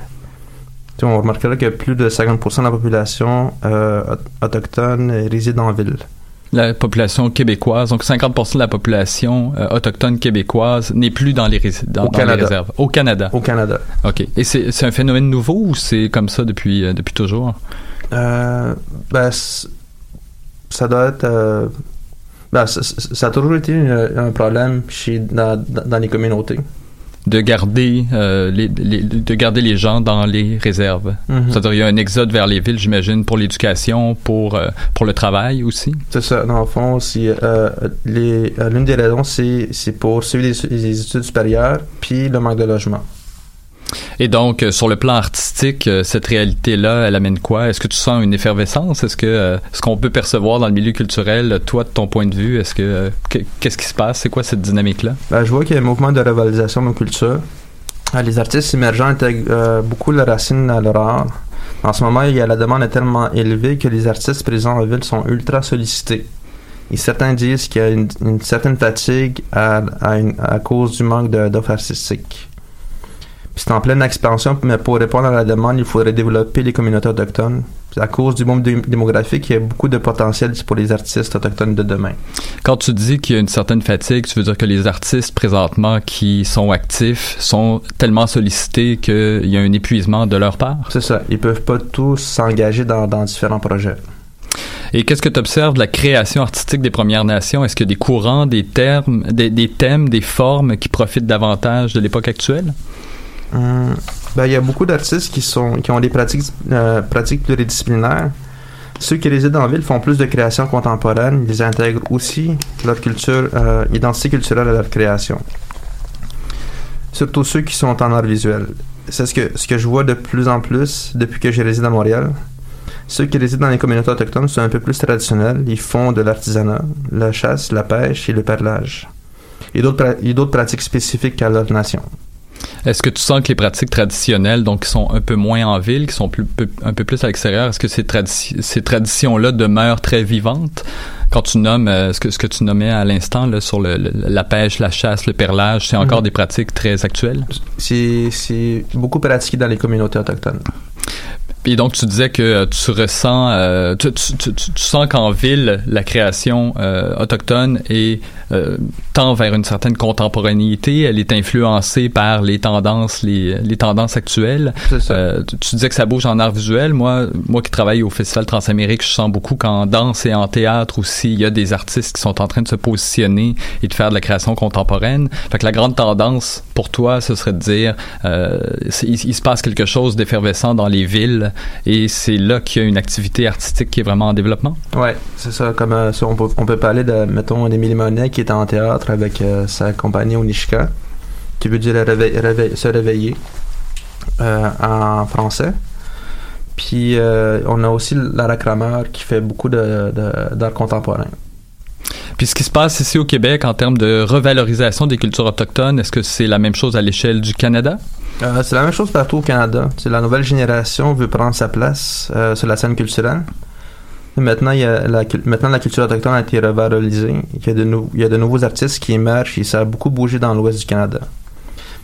On remarquera que plus de 50% de la population euh, au- autochtone réside en ville. La population québécoise, donc 50% de la population euh, autochtone québécoise n'est plus dans les, dans, Au dans les Canada. réserves. Au Canada. Au Canada. OK. Et c'est un phénomène nouveau ou c'est comme ça depuis, euh, depuis toujours? Euh, ben, ça doit être. ben, ça a toujours été un, problème chez, dans dans les communautés. De garder euh, les, les- de garder les gens dans les réserves. Mhm. C'est-à-dire il y a un exode vers les villes, j'imagine, pour l'éducation, pour euh, pour le travail aussi? C'est ça, dans le fond, si, euh, l'une des raisons, c'est, c'est pour suivre les, les études supérieures, puis le manque de logement. Et donc euh, sur le plan artistique, euh, cette réalité-là, elle amène quoi? Est-ce que tu sens une effervescence? Est-ce que euh, ce qu'on peut percevoir dans le milieu culturel, toi de ton point de vue, est-ce que que- qu'est-ce qui se passe? C'est quoi cette dynamique-là? Ben, je vois qu'il y a un mouvement de revalorisation de nos cultures. Les artistes émergents intègrent beaucoup leurs racines à leur art. En ce moment, il y a la demande est tellement élevée que les artistes présents en ville sont ultra sollicités. Et certains disent qu'il y a une, certaine fatigue à, à, cause du manque d'offres artistiques. C'est en pleine expansion, mais pour répondre à la demande, il faudrait développer les communautés autochtones. À cause du boom dé- démographique, il y a beaucoup de potentiel pour les artistes autochtones de demain. Quand tu dis qu'il y a une certaine fatigue, tu veux dire que les artistes présentement qui sont actifs sont tellement sollicités qu'il y a un épuisement de leur part? C'est ça. Ils peuvent pas tous s'engager dans, dans différents projets. Et qu'est-ce que tu observes de la création artistique des Premières Nations? Est-ce qu'il y a des courants, des termes, des, des thèmes, des formes qui profitent davantage de l'époque actuelle? Hum, ben, il y a beaucoup d'artistes qui, qui ont des pratiques, euh, pratiques pluridisciplinaires. Ceux qui résident en ville font plus de créations contemporaines. Ils intègrent aussi leur culture, euh, identité culturelle à leur création. Surtout ceux qui sont en art visuel. C'est ce que, ce que je vois de plus en plus depuis que je réside à Montréal. Ceux qui résident dans les communautés autochtones sont un peu plus traditionnels. Ils font de l'artisanat, la chasse, la pêche et le perlage. Et d'autres pratiques spécifiques à leur nation. Est-ce que tu sens que les pratiques traditionnelles, donc qui sont un peu moins en ville, qui sont plus, peu- un peu plus à l'extérieur, est-ce que ces, tradi- ces traditions-là demeurent très vivantes? Quand tu nommes euh, ce, que, ce que tu nommais à l'instant sur le- le- la pêche, la chasse, le perlage, c'est encore Mhm. des pratiques très actuelles? C'est beaucoup pratiqué dans les communautés autochtones. Et donc, tu disais que euh, tu ressens, euh, tu, tu- tu- tu- sens qu'en ville, la création euh, autochtone est euh, tend vers une certaine contemporanéité. Elle est influencée par les tendances, les, les tendances actuelles. Euh, tu, disais que ça bouge en art visuel. Moi, moi qui travaille au Festival Transamérique, je sens beaucoup qu'en danse et en théâtre aussi, il y a des artistes qui sont en train de se positionner et de faire de la création contemporaine. Fait que la grande tendance pour toi, ce serait de dire, euh, il, il se passe quelque chose d'effervescent dans les villes et c'est là qu'il y a une activité artistique qui est vraiment en développement. Ouais, c'est ça. Comme euh, ça, on, peut, on peut parler de, mettons, d'Émilie Monet qui est en théâtre avec euh, sa compagnie Onishka, qui veut dire réveil- réveil- se réveiller euh, en français. Puis euh, on a aussi Lara Kramer qui fait beaucoup de, de- d'art contemporain. Puis ce qui se passe ici au Québec en termes de revalorisation des cultures autochtones, est-ce que c'est la même chose à l'échelle du Canada? Euh, c'est la même chose partout au Canada. C'est la nouvelle génération veut prendre sa place euh, sur la scène culturelle. Maintenant, il y a la, maintenant, la culture autochtone a été revalorisée. Il y a de, y a de nouveaux artistes qui émergent et ça a beaucoup bougé dans l'ouest du Canada.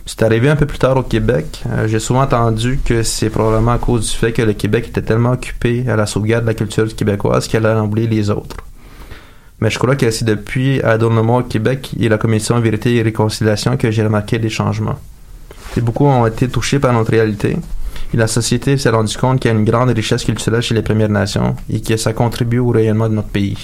C'est arrivé un peu plus tard au Québec. Euh, J'ai souvent entendu que c'est probablement à cause du fait que le Québec était tellement occupé à la sauvegarde de la culture québécoise qu'elle a oublié les autres. Mais je crois que c'est depuis Adornement au Québec et la Commission Vérité et Réconciliation que j'ai remarqué des changements. Et beaucoup ont été touchés par notre réalité. Et la société s'est rendue compte qu'il y a une grande richesse culturelle chez les Premières Nations et que ça contribue au rayonnement de notre pays.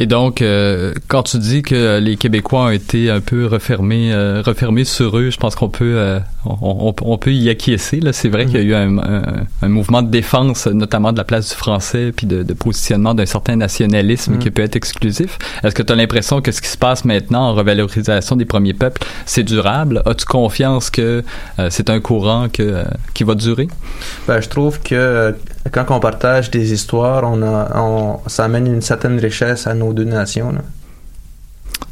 Et donc, euh, quand tu dis que les Québécois ont été un peu refermés, euh, refermés sur eux, je pense qu'on peut, euh, on, on- on peut y acquiescer. Là, c'est vrai qu'il y a eu un, un- un mouvement de défense, notamment de la place du français, puis de, de positionnement d'un certain nationalisme Mm. qui peut être exclusif. Est-ce que tu as l'impression que ce qui se passe maintenant en revalorisation des premiers peuples, c'est durable? As-tu confiance que euh, c'est un courant que, euh, qui va durer? Ben, je trouve que quand on partage des histoires, on a, on, ça amène une certaine richesse à nos deux nations.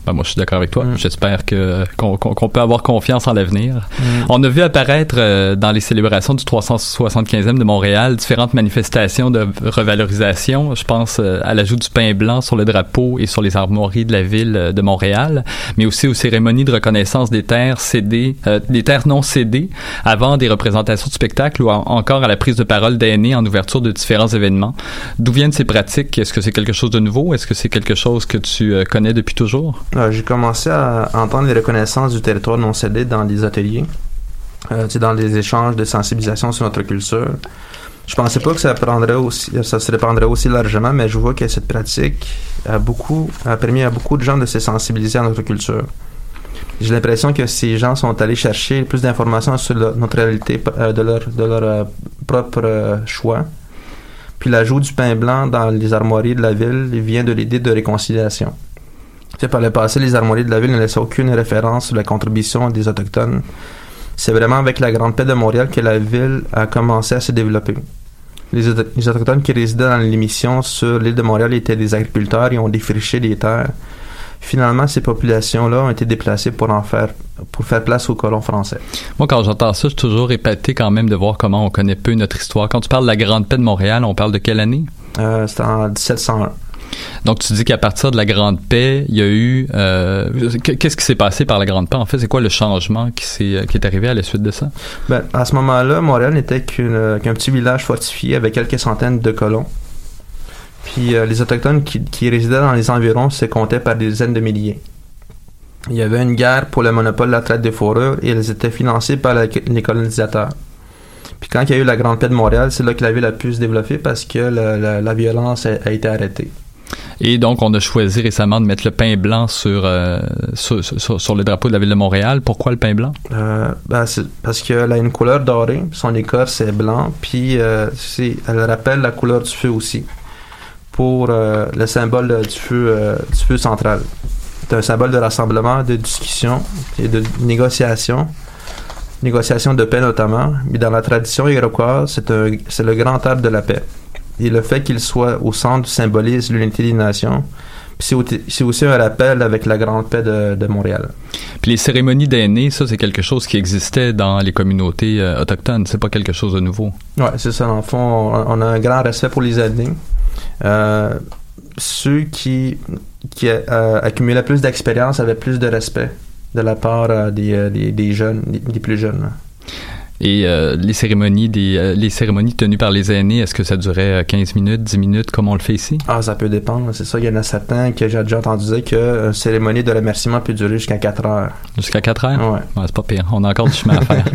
Ben, moi, je suis d'accord avec toi. Mm. J'espère que qu'on qu'on- qu'on peut avoir confiance en l'avenir. On a vu apparaître euh, dans les célébrations du 375e de Montréal différentes manifestations de revalorisation. Je pense euh, à l'ajout du pain blanc sur le drapeau et sur les armoiries de la ville euh, de Montréal, mais aussi aux cérémonies de reconnaissance des terres cédées, euh, des terres non cédées avant des représentations de spectacles ou en- encore à la prise de parole d'aînés en ouverture de différents événements. D'où viennent ces pratiques? Est-ce que c'est quelque chose de nouveau? Est-ce que c'est quelque chose que tu euh, connais depuis toujours? Euh, J'ai commencé à entendre les reconnaissances du territoire non cédé dans des ateliers, euh, dans des échanges de sensibilisation sur notre culture. Je pensais pas que ça ça se répandrait aussi largement, mais je vois que cette pratique a permis à beaucoup de gens de se sensibiliser à notre culture. J'ai l'impression que ces gens sont allés chercher plus d'informations sur notre réalité euh, de leur, euh, propre euh, choix. Puis l'ajout du pain blanc dans les armoiries de la ville vient de l'idée de réconciliation. Sais, par le passé, les armoiries de la ville ne laissaient aucune référence sur la contribution des Autochtones. C'est vraiment avec la Grande Paix de Montréal que la ville a commencé à se développer. Les, Auto- les Autochtones qui résidaient dans l'émission sur l'île de Montréal étaient des agriculteurs et ont défriché les terres. Finalement, ces populations-là ont été déplacées pour en faire, pour faire place aux colons français. Moi, quand j'entends ça, je suis toujours épaté quand même de voir comment on connaît peu notre histoire. Quand tu parles de la Grande Paix de Montréal, on parle de quelle année? Euh, C'était en 1701. Donc, tu dis qu'à partir de la Grande Paix, il y a eu... euh, Qu'est-ce qui s'est passé par la Grande Paix? En fait, c'est quoi le changement qui, qui est arrivé à la suite de ça? Ben, à ce moment-là, Montréal n'était euh, qu'un petit village fortifié avec quelques centaines de colons. Puis euh, les Autochtones qui, résidaient dans les environs se comptaient par des dizaines de milliers. Il y avait une guerre pour le monopole de la traite des fourrures et elles étaient financées par les colonisateurs. Puis quand il y a eu la Grande Paix de Montréal, c'est là que la ville a pu se développer parce que la, violence a été arrêtée. Et donc, on a choisi récemment de mettre le pain blanc sur, euh, sur, sur- le drapeau de la ville de Montréal. Pourquoi le pain blanc? Euh, ben, parce qu'elle a une couleur dorée, son écorce est blanc, puis euh, elle rappelle la couleur du feu aussi, pour euh, le symbole du feu, euh, du feu central. C'est un symbole de rassemblement, de discussion et de négociation, négociation de paix notamment. Mais dans la tradition iroquoise, c'est le grand arbre de la paix. Et le fait qu'il soit au centre symbolise l'unité des nations. C'est au- c'est aussi un rappel avec la grande paix de, de Montréal. Puis les cérémonies d'aînés, ça, c'est quelque chose qui existait dans les communautés euh, autochtones. C'est pas quelque chose de nouveau. Ouais, c'est ça. Le fond, on, on a un grand respect pour les aînés. Euh, ceux qui, qui euh, accumulaient plus d'expérience avaient plus de respect de la part euh, des, euh, des, des jeunes, des, des plus jeunes. là. Et euh, les cérémonies des euh, les cérémonies tenues par les aînés, est-ce que ça durait euh, 15 minutes, 10 minutes, comme on le fait ici? Ah, ça peut dépendre. C'est ça, il y en a certains que j'ai déjà entendu dire qu'une cérémonie de remerciement peut durer jusqu'à 4 heures. Jusqu'à 4 heures? Ouais. c'est pas pire. On a encore du chemin à faire. <laughs>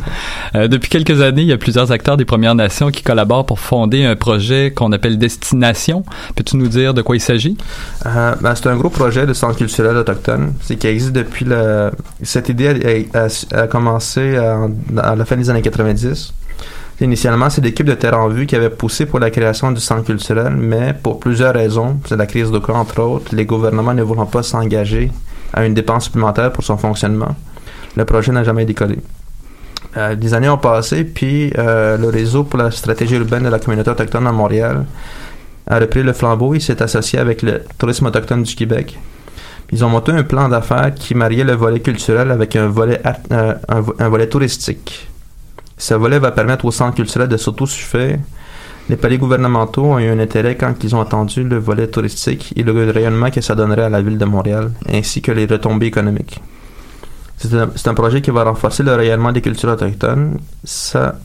Euh, depuis quelques années, il y a plusieurs acteurs des Premières Nations qui collaborent pour fonder un projet qu'on appelle Destination. Peux-tu nous dire de quoi il s'agit? Euh, ben, c'est un gros projet de centre culturel autochtone. C'est qui existe depuis le. Cette idée a, a- a commencé en- à la fin des années 90. Initialement, c'est l'équipe de Terre en Vue qui avait poussé pour la création du centre culturel, mais pour plusieurs raisons, c'est la crise de entre autres, les gouvernements ne voulant pas s'engager à une dépense supplémentaire pour son fonctionnement, le projet n'a jamais décollé. Euh, les années ont passé, puis euh, le réseau pour la stratégie urbaine de la communauté autochtone à Montréal a repris le flambeau. Il s'est associé avec le tourisme autochtone du Québec. Ils ont monté un plan d'affaires qui mariait le volet culturel avec un volet, euh, touristique. Ce volet va permettre au centre culturel de s'autosuffire. Les palais gouvernementaux ont eu un intérêt quand ils ont entendu le volet touristique et le rayonnement que ça donnerait à la ville de Montréal, ainsi que les retombées économiques. C'est un, projet qui va renforcer le rayonnement des cultures autochtones. Ça,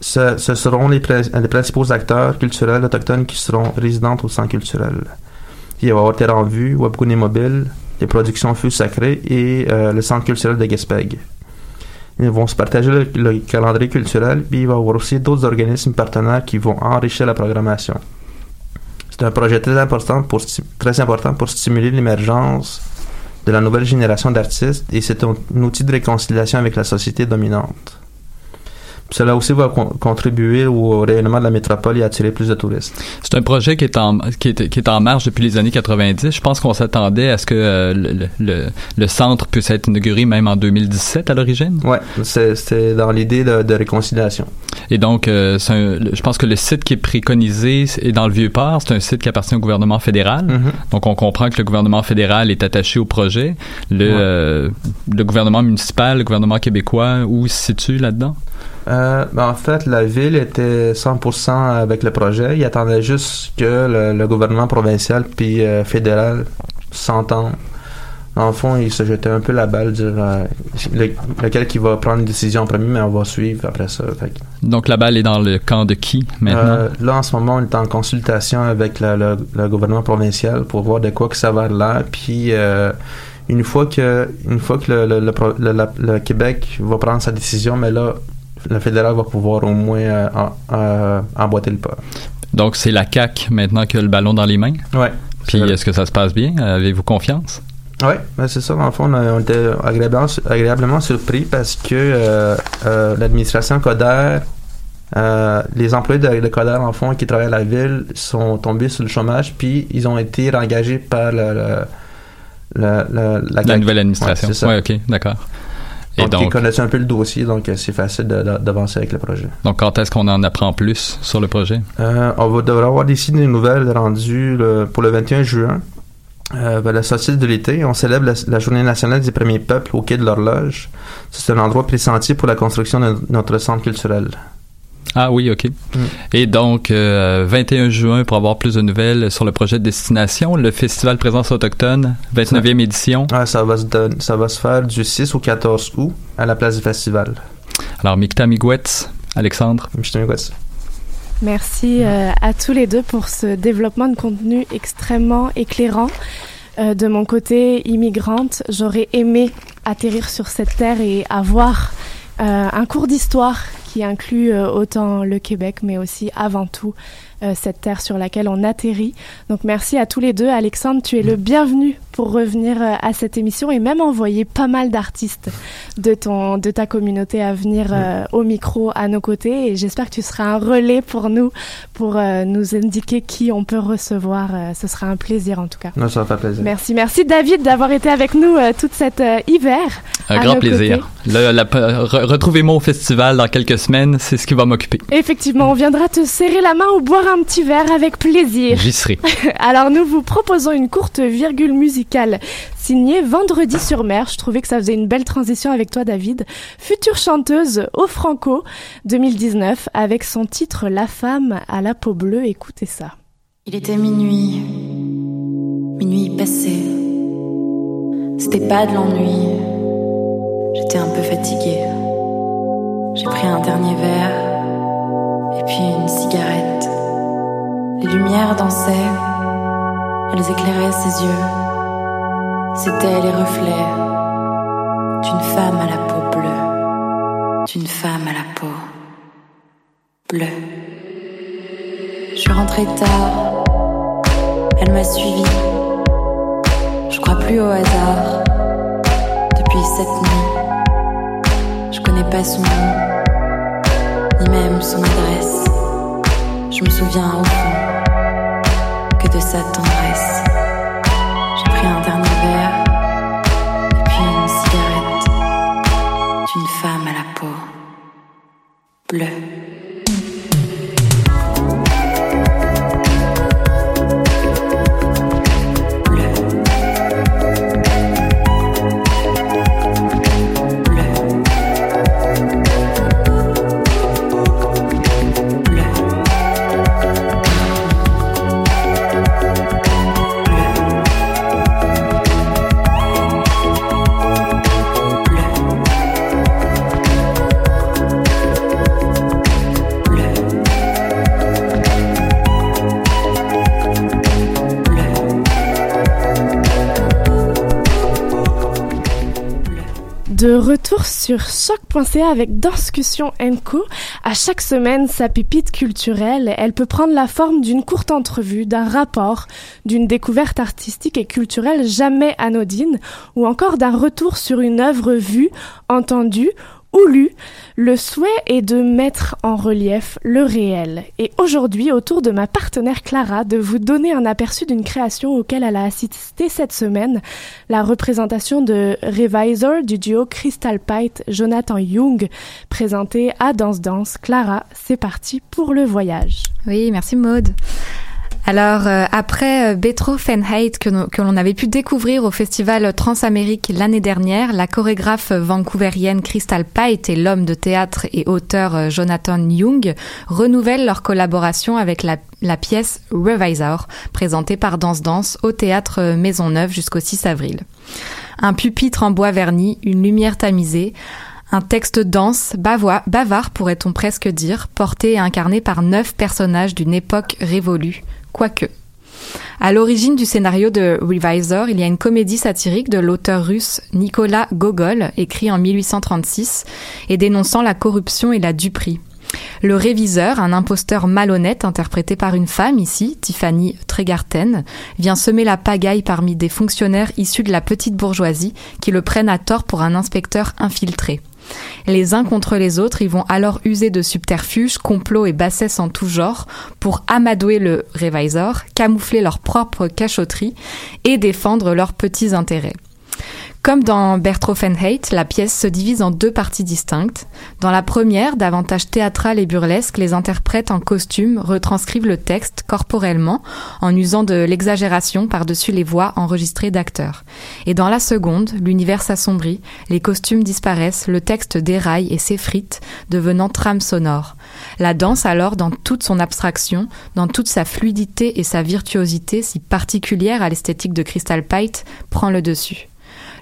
ce seront les, prin- les principaux acteurs culturels autochtones qui seront résidents au centre culturel. Il va y avoir Terre en Vue, Webgoon Mobile, les productions Feu Sacré et euh, le centre culturel de Gaspeg. Ils vont se partager le, le calendrier culturel, puis il va y avoir aussi d'autres organismes partenaires qui vont enrichir la programmation. C'est un projet très important pour stimuler l'émergence de la nouvelle génération d'artistes et c'est un outil de réconciliation avec la société dominante. Cela aussi va con- contribuer au rayonnement de la métropole et attirer plus de touristes. C'est un projet qui est en qui est, qui est en marche depuis les années 90. Je pense qu'on s'attendait à ce que euh, le, le, le centre puisse être inauguré même en 2017 à l'origine. C'est c'est dans l'idée de, de réconciliation. Et donc, euh, un- je pense que le site qui est préconisé est dans le Vieux-Port. C'est un site qui appartient au gouvernement fédéral. Mhm. Donc, on comprend que le gouvernement fédéral est attaché au projet. Le, Ouais. euh, le gouvernement municipal, le gouvernement québécois, où se situe là-dedans? Euh, ben, en fait, la ville était 100% avec le projet. Il attendait juste que le, le gouvernement provincial puis euh, fédéral s'entendent. En fond, il se jetait un peu la balle, dire euh, le- lequel qui va prendre une décision en premier, mais on va suivre après ça. Fait Donc, la balle est dans le camp de qui maintenant? euh, là, en ce moment, on est en consultation avec la- le, le gouvernement provincial pour voir de quoi que ça va l'air. Puis, une fois que, une fois que le, le- le le- le Québec va prendre sa décision, mais là, le fédéral va pouvoir au moins euh, euh, emboîter le pas. Donc, c'est la CAC maintenant qui a le ballon dans les mains? Ouais. Puis, est-ce que ça se passe bien? Avez-vous confiance? Oui, ben c'est ça. Dans le fond, on, a- on était agréablement, agréablement surpris parce que euh, euh, l'administration Coder, euh, les employés de, de Coder, en fond, qui travaillent à la ville, sont tombés sur le chômage, puis ils ont été engagés par le, le- le- le- la, La nouvelle administration. Ouais, c'est ça. Ouais, ok, d'accord. Et Donc, ils connaissent un peu le dossier, donc euh, c'est facile d'avancer avec le projet? donc, quand est-ce qu'on en apprend plus sur le projet? Euh, on va devrait avoir ici des nouvelles rendues le- pour le 21 juin. Euh, ben, la sortie de l'été, on célèbre la, la journée nationale des premiers peuples au quai de l'horloge. C'est un endroit pressenti pour la construction de notre centre culturel. Ah oui, OK. Et donc, euh, 21 juin, pour avoir plus de nouvelles sur le projet de destination, le Festival Présence Autochtone, 29e édition. Ah, ça, va se don- ça va se faire du 6 au 14 août à la place du festival. Alors, Mikta Migwetz, Alexandre. Mikta Migwetz. Merci euh, à tous les deux pour ce développement de contenu extrêmement éclairant. Euh, de mon côté, immigrante, j'aurais aimé atterrir sur cette terre et avoir euh, un cours d'histoire qui inclut euh, autant le Québec, mais aussi avant tout euh, cette terre sur laquelle on atterrit. Donc merci à tous les deux. Alexandre, tu es le bienvenu pour revenir euh, à cette émission et même envoyer pas mal d'artistes de ton de ta communauté à venir euh, au micro à nos côtés et j'espère que tu seras un relais pour nous pour euh, nous indiquer qui on peut recevoir. Euh, ce sera un plaisir en tout cas. Non, ça plaisir. Merci, merci David d'avoir été avec nous euh, toute cette euh, hiver. Un grand plaisir. côtés. Le- la- re- Retrouvez-moi au festival dans quelques semaines, c'est ce qui va m'occuper. Effectivement, on viendra te serrer la main ou boire un petit verre avec plaisir. J'y serai. <laughs> Alors nous vous proposons une courte virgule musicale signée Vendredi sur mer. Je trouvais que ça faisait une belle transition avec toi David. Future chanteuse au Franco 2019 avec son titre La femme à la peau bleue. Écoutez ça. Il était minuit, minuit passé. C'était pas de l'ennui. J'étais un peu fatiguée. J'ai pris un dernier verre et puis une cigarette. Les lumières dansaient, elles éclairaient ses yeux. C'étaient les reflets d'une femme à la peau bleue, d'une femme à la peau bleue. Je suis rentrée tard, elle m'a suivi. Je crois plus au hasard depuis cette nuit. Je connais pas son nom, ni même son adresse. Je me souviens au fond que de sa tendresse. J'ai pris un dernier verre et puis une cigarette d'une femme à la peau bleue. De retour sur choc.ca avec Danscussion Co. À chaque semaine, sa pépite culturelle, elle peut prendre la forme d'une courte entrevue, d'un rapport, d'une découverte artistique et culturelle jamais anodine, ou encore d'un retour sur une œuvre vue, entendue ou lu, le souhait est de mettre en relief le réel. Et aujourd'hui, autour de ma partenaire Clara, de vous donner un aperçu d'une création auquel elle a assisté cette semaine, la représentation de Revisor du duo Crystal Pite Jonathan Young, présentée à Danse Danse. Clara, c'est parti pour le voyage. Oui, merci Maude. Alors, euh, après euh, Betroffenheit que, no- que l'on avait pu découvrir au festival Transamérique l'année dernière, la chorégraphe vancouverienne Crystal Pite et l'homme de théâtre et auteur euh, Jonathan Young renouvellent leur collaboration avec la, la pièce Revisor, présentée par Danse Danse au théâtre euh, Maisonneuve jusqu'au 6 avril. Un pupitre en bois verni, une lumière tamisée, un texte dense, bavois- bavard pourrait-on presque dire, porté et incarné par neuf personnages d'une époque révolue, quoique. À l'origine du scénario de Revisor, il y a une comédie satirique de l'auteur russe Nicolas Gogol, écrit en 1836, et dénonçant la corruption et la duperie. Le réviseur, un imposteur malhonnête interprété par une femme ici, Tiffany Tregarten, vient semer la pagaille parmi des fonctionnaires issus de la petite bourgeoisie qui le prennent à tort pour un inspecteur infiltré. Les uns contre les autres, ils vont alors user de subterfuges, complots et bassesses en tout genre pour amadouer le révisor, camoufler leur propre cachotterie et défendre leurs petits intérêts. Comme dans Bertroffenheit, la pièce se divise en deux parties distinctes. Dans la première, davantage théâtrale et burlesque, les interprètes en costume retranscrivent le texte corporellement en usant de l'exagération par-dessus les voix enregistrées d'acteurs. Et dans la seconde, l'univers s'assombrit, les costumes disparaissent, le texte déraille et s'effrite, devenant trame sonore. La danse alors, dans toute son abstraction, dans toute sa fluidité et sa virtuosité si particulière à l'esthétique de Crystal Pite, prend le dessus.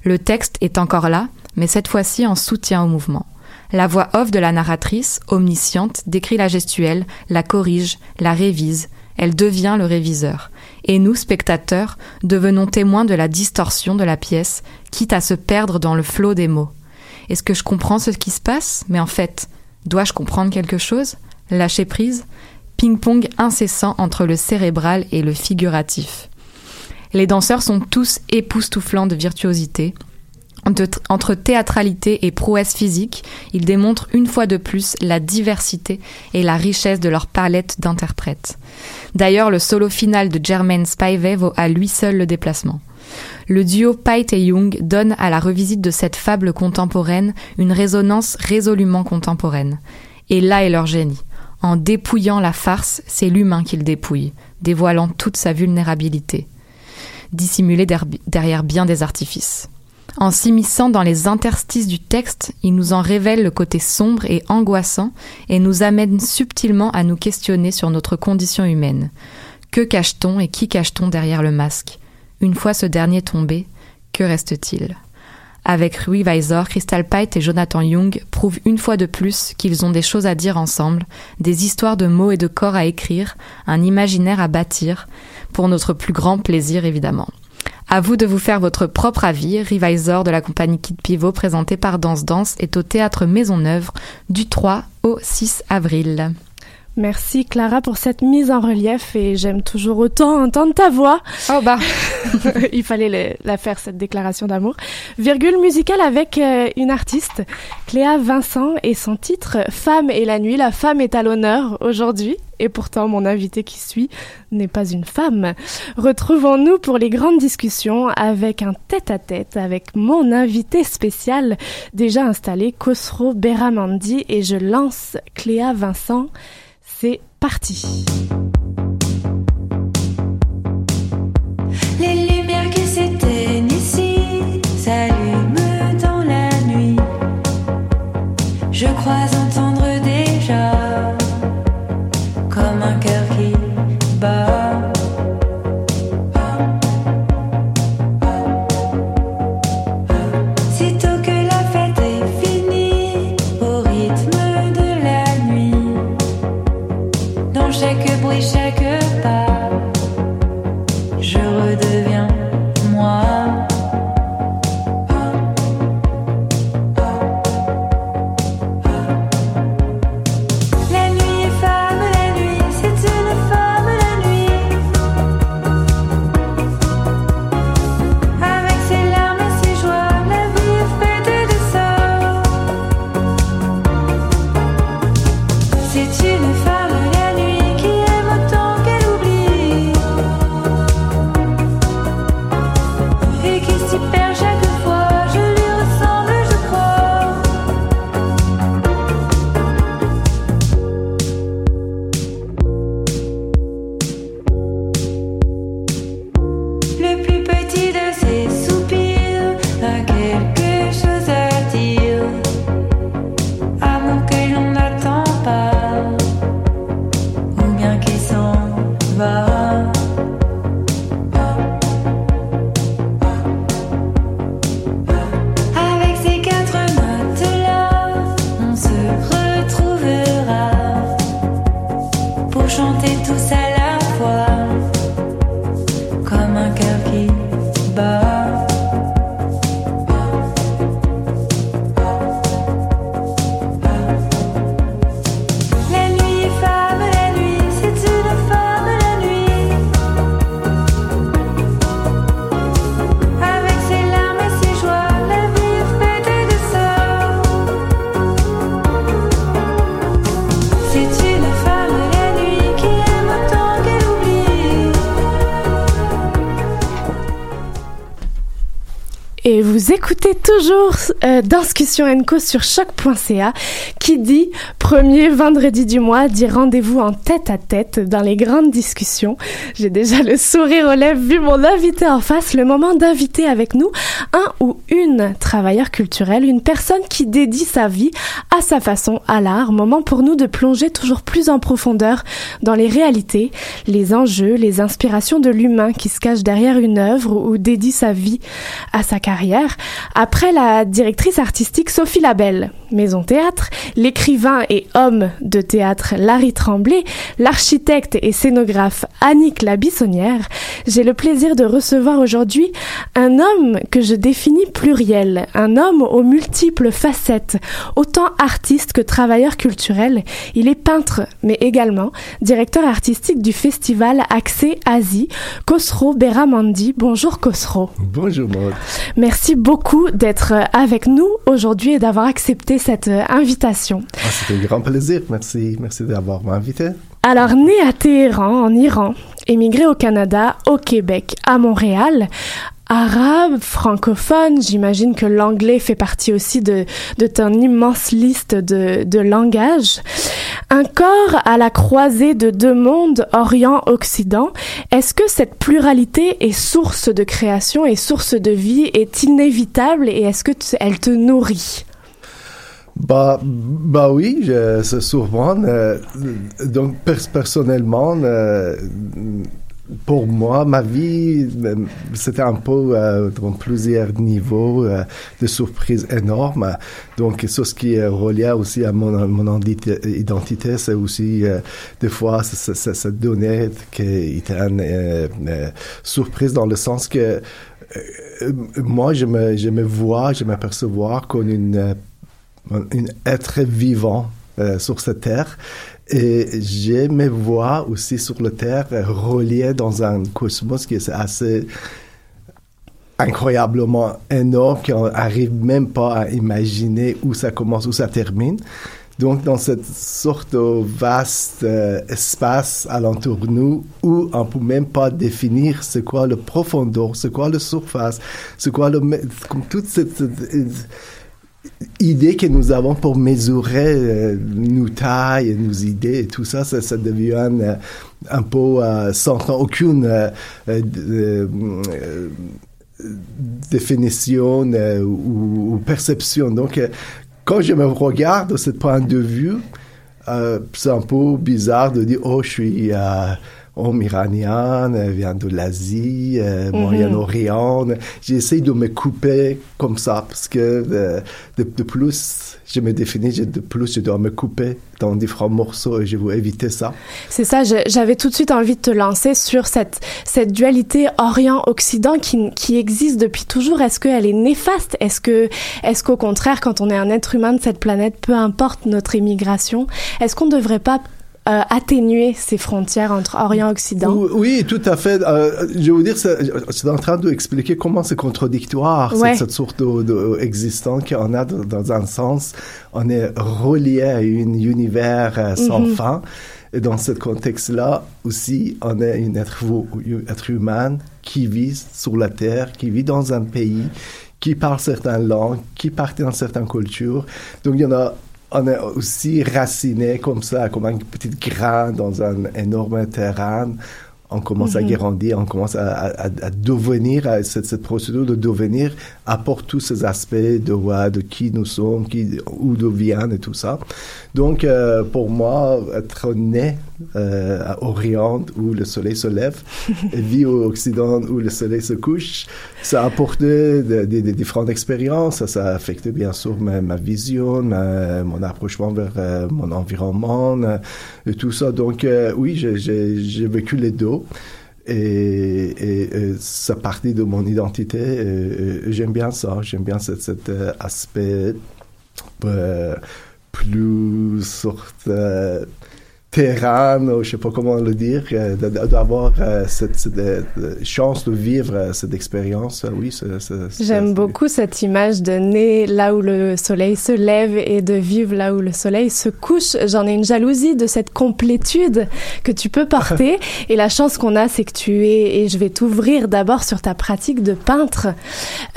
Le texte est encore là, mais cette fois-ci en soutien au mouvement. La voix off de la narratrice, omnisciente, décrit la gestuelle, la corrige, la révise. Elle devient le réviseur. Et nous, spectateurs, devenons témoins de la distorsion de la pièce, quitte à se perdre dans le flot des mots. Est-ce que je comprends ce qui se passe? Mais en fait, dois-je comprendre quelque chose? Lâcher prise? Ping-pong incessant entre le cérébral et le figuratif. Les danseurs sont tous époustouflants de virtuosité. Entre, théâtralité et prouesse physique, ils démontrent une fois de plus la diversité et la richesse de leur palette d'interprètes. D'ailleurs, le solo final de Jermaine Spivey vaut à lui seul le déplacement. Le duo Pite et Young donne à la revisite de cette fable contemporaine une résonance résolument contemporaine. Et là est leur génie. En dépouillant la farce, c'est l'humain qu'ils dépouillent, dévoilant toute sa vulnérabilité dissimulé derrière bien des artifices. En s'immisçant dans les interstices du texte, il nous en révèle le côté sombre et angoissant et nous amène subtilement à nous questionner sur notre condition humaine. Que cache-t-on et qui cache-t-on derrière le masque? Une fois ce dernier tombé, que reste-t-il? Avec Rui Weiser, Crystal Pite et Jonathan Young prouvent une fois de plus qu'ils ont des choses à dire ensemble, des histoires de mots et de corps à écrire, un imaginaire à bâtir, pour notre plus grand plaisir évidemment. À vous de vous faire votre propre avis. Revisor de la compagnie Kid Pivot présenté par Danse Danse est au théâtre Maisonneuve du 3 au 6 avril. Merci Clara pour cette mise en relief et j'aime toujours autant entendre ta voix. Oh bah, <laughs> il fallait le- la faire cette déclaration d'amour. Virgule musicale avec euh, une artiste, Cléa Vincent et son titre Femme et la nuit. La femme est à l'honneur aujourd'hui et pourtant mon invité qui suit n'est pas une femme. Retrouvons-nous pour les grandes discussions avec un tête-à-tête avec mon invité spécial déjà installé, Khosro Beramandi et je lance Cléa Vincent. C'est parti. Les lumières qui s'éteignent ici s'allument dans la nuit. Je crois entendre toujours euh, Discussion Co sur choc.ca qui dit premier vendredi du mois dit rendez-vous en tête à tête dans les grandes discussions. J'ai déjà le sourire aux lèvres vu mon invité en face. Le moment d'inviter avec nous une travailleur culturel, une personne qui dédie sa vie à sa façon à l'art. Moment pour nous de plonger toujours plus en profondeur dans les réalités, les enjeux, les inspirations de l'humain qui se cache derrière une œuvre ou dédie sa vie à sa carrière. Après la directrice artistique Sophie Labelle, Maison Théâtre, l'écrivain et homme de théâtre Larry Tremblay, l'architecte et scénographe Annick Labissonnière, j'ai le plaisir de recevoir aujourd'hui un homme que je définis pluriel, un homme aux multiples facettes, autant artiste que travailleur culturel. Il est peintre, mais également directeur artistique du festival Accès Asie, Khosrow Beramandi. Bonjour Khosrow. Bonjour Maud. Merci beaucoup d'être avec nous aujourd'hui et d'avoir accepté cette euh, invitation. Ah, C'était un grand plaisir. Merci, merci d'avoir m'invité. Alors, né à Téhéran, en Iran, émigré au Canada, au Québec, à Montréal, arabe, francophone, j'imagine que l'anglais fait partie aussi de, de ton immense liste de, de langages. Un corps à la croisée de deux mondes, Orient-Occident. Est-ce que cette pluralité est source de création et source de vie, est inévitable et est-ce que tu- elle te nourrit? Bah, bah oui, je, sûrement. euh, donc, pers- personnellement, euh, pour moi, ma vie, euh, c'était un peu euh, dans plusieurs niveaux euh, de surprises énormes. Donc, ce qui est relié aussi à mon, mon identi- identité, c'est aussi, euh, des fois, ça donnait qu'il était une surprise dans le sens que moi, je me, vois, je m'aperçois comme une, euh, un être vivant sur cette terre. Et je me vois aussi sur la terre euh, relié dans un cosmos qui est assez incroyablement énorme qu'on n'arrive même pas à imaginer où ça commence, où ça termine. Donc, dans cette sorte de vaste euh, espace alentour de nous où on peut même pas définir c'est quoi le profondeur, c'est quoi la surface, c'est quoi le... me- Comme toute cette- idée que nous avons pour mesurer euh, nos tailles, nos idées tout ça, ça, devient euh, un peu euh, sans aucune définition ou, ou perception. Donc, quand je me regarde de ce point de vue, c'est un peu bizarre de dire, oh, je suis euh, homme iranien, euh, vient de l'Asie, euh, Mhm. Moyen-Orient. J'essaie de me couper comme ça parce que euh, de, de plus je me définis, de plus je dois me couper dans différents morceaux et je veux éviter ça. C'est ça, j'avais tout de suite envie de te lancer sur cette, cette dualité Orient-Occident qui, qui existe depuis toujours. Est-ce qu'elle est néfaste? Est-ce que, est-ce qu'au contraire, quand on est un être humain de cette planète, peu importe notre émigration, est-ce qu'on ne devrait pas euh, atténuer ces frontières entre Orient et Occident Oui, tout à fait. Euh, je veux dire, c'est- je suis en train d'expliquer comment c'est contradictoire, Ouais. cette, cette sorte d'existence qu'on a dans, dans un sens. On est relié à un univers euh, sans Mhm. fin. Et dans ce contexte-là, aussi, on est un être, hu- être humain qui vit sur la Terre, qui vit dans un pays, qui parle certaines langues, qui partit dans certaines cultures. Donc, il y en a on est aussi raciné comme ça, comme un petit grain dans un énorme terrain. On commence à Mhm. grandir, on commence à, à- à- à devenir, à cette, cette procédure de devenir apporte tous ces aspects de, ouais, de qui nous sommes, qui, où nous viennent et tout ça. Donc, euh, pour moi, être né euh, à Orient où le soleil se lève <laughs> et vie au Occident où le soleil se couche. Ça a apporté des de, de différentes expériences. Ça, a affecté bien sûr ma, ma vision, ma, mon approchement vers euh, mon environnement euh, et tout ça. Donc euh, oui, j'ai vécu les deux. Et, et, et, ça partit de mon identité. J'aime bien ça. J'aime bien cet, cet aspect plus sorte terrain, ou je sais pas comment le dire, euh, d'avoir euh, cette, cette, chance de vivre euh, cette expérience. Oui, J'aime beaucoup cette image de naître là où le soleil se lève et de vivre là où le soleil se couche. J'en ai une jalousie de cette complétude que tu peux porter. <laughs> et la chance qu'on a, c'est que tu es, et je vais t'ouvrir d'abord sur ta pratique de peintre.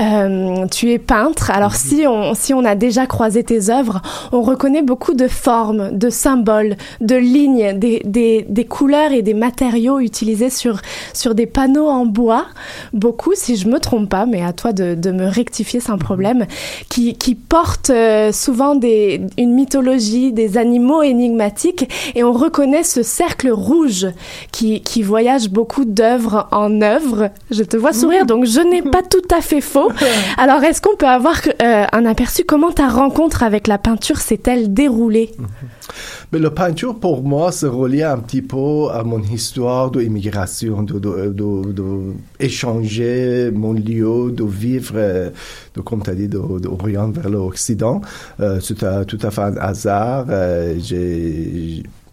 Euh, tu es peintre. Alors si on, si on a déjà croisé tes œuvres, on reconnaît beaucoup de formes, de symboles, de lignes, des, des, des couleurs et des matériaux utilisés sur, sur des panneaux en bois. Beaucoup, si je me trompe pas, mais à toi de, de me rectifier sans problème, qui, qui portent euh, souvent des, une mythologie, des animaux énigmatiques, et on reconnaît ce cercle rouge qui, qui voyage beaucoup d'œuvre en œuvre. Je te vois sourire, donc je n'ai pas tout à fait faux. <laughs> Alors, est-ce qu'on peut avoir euh, un aperçu comment ta rencontre avec la peinture s'est-elle déroulée? <laughs> Mais la peinture, pour moi, c'est relié un petit peu à mon histoire d'immigration, de, de, de, mon lieu, de vivre, de, comme tu as dit, d'Orient vers l'Occident. Euh, tout à fait un hasard. Euh,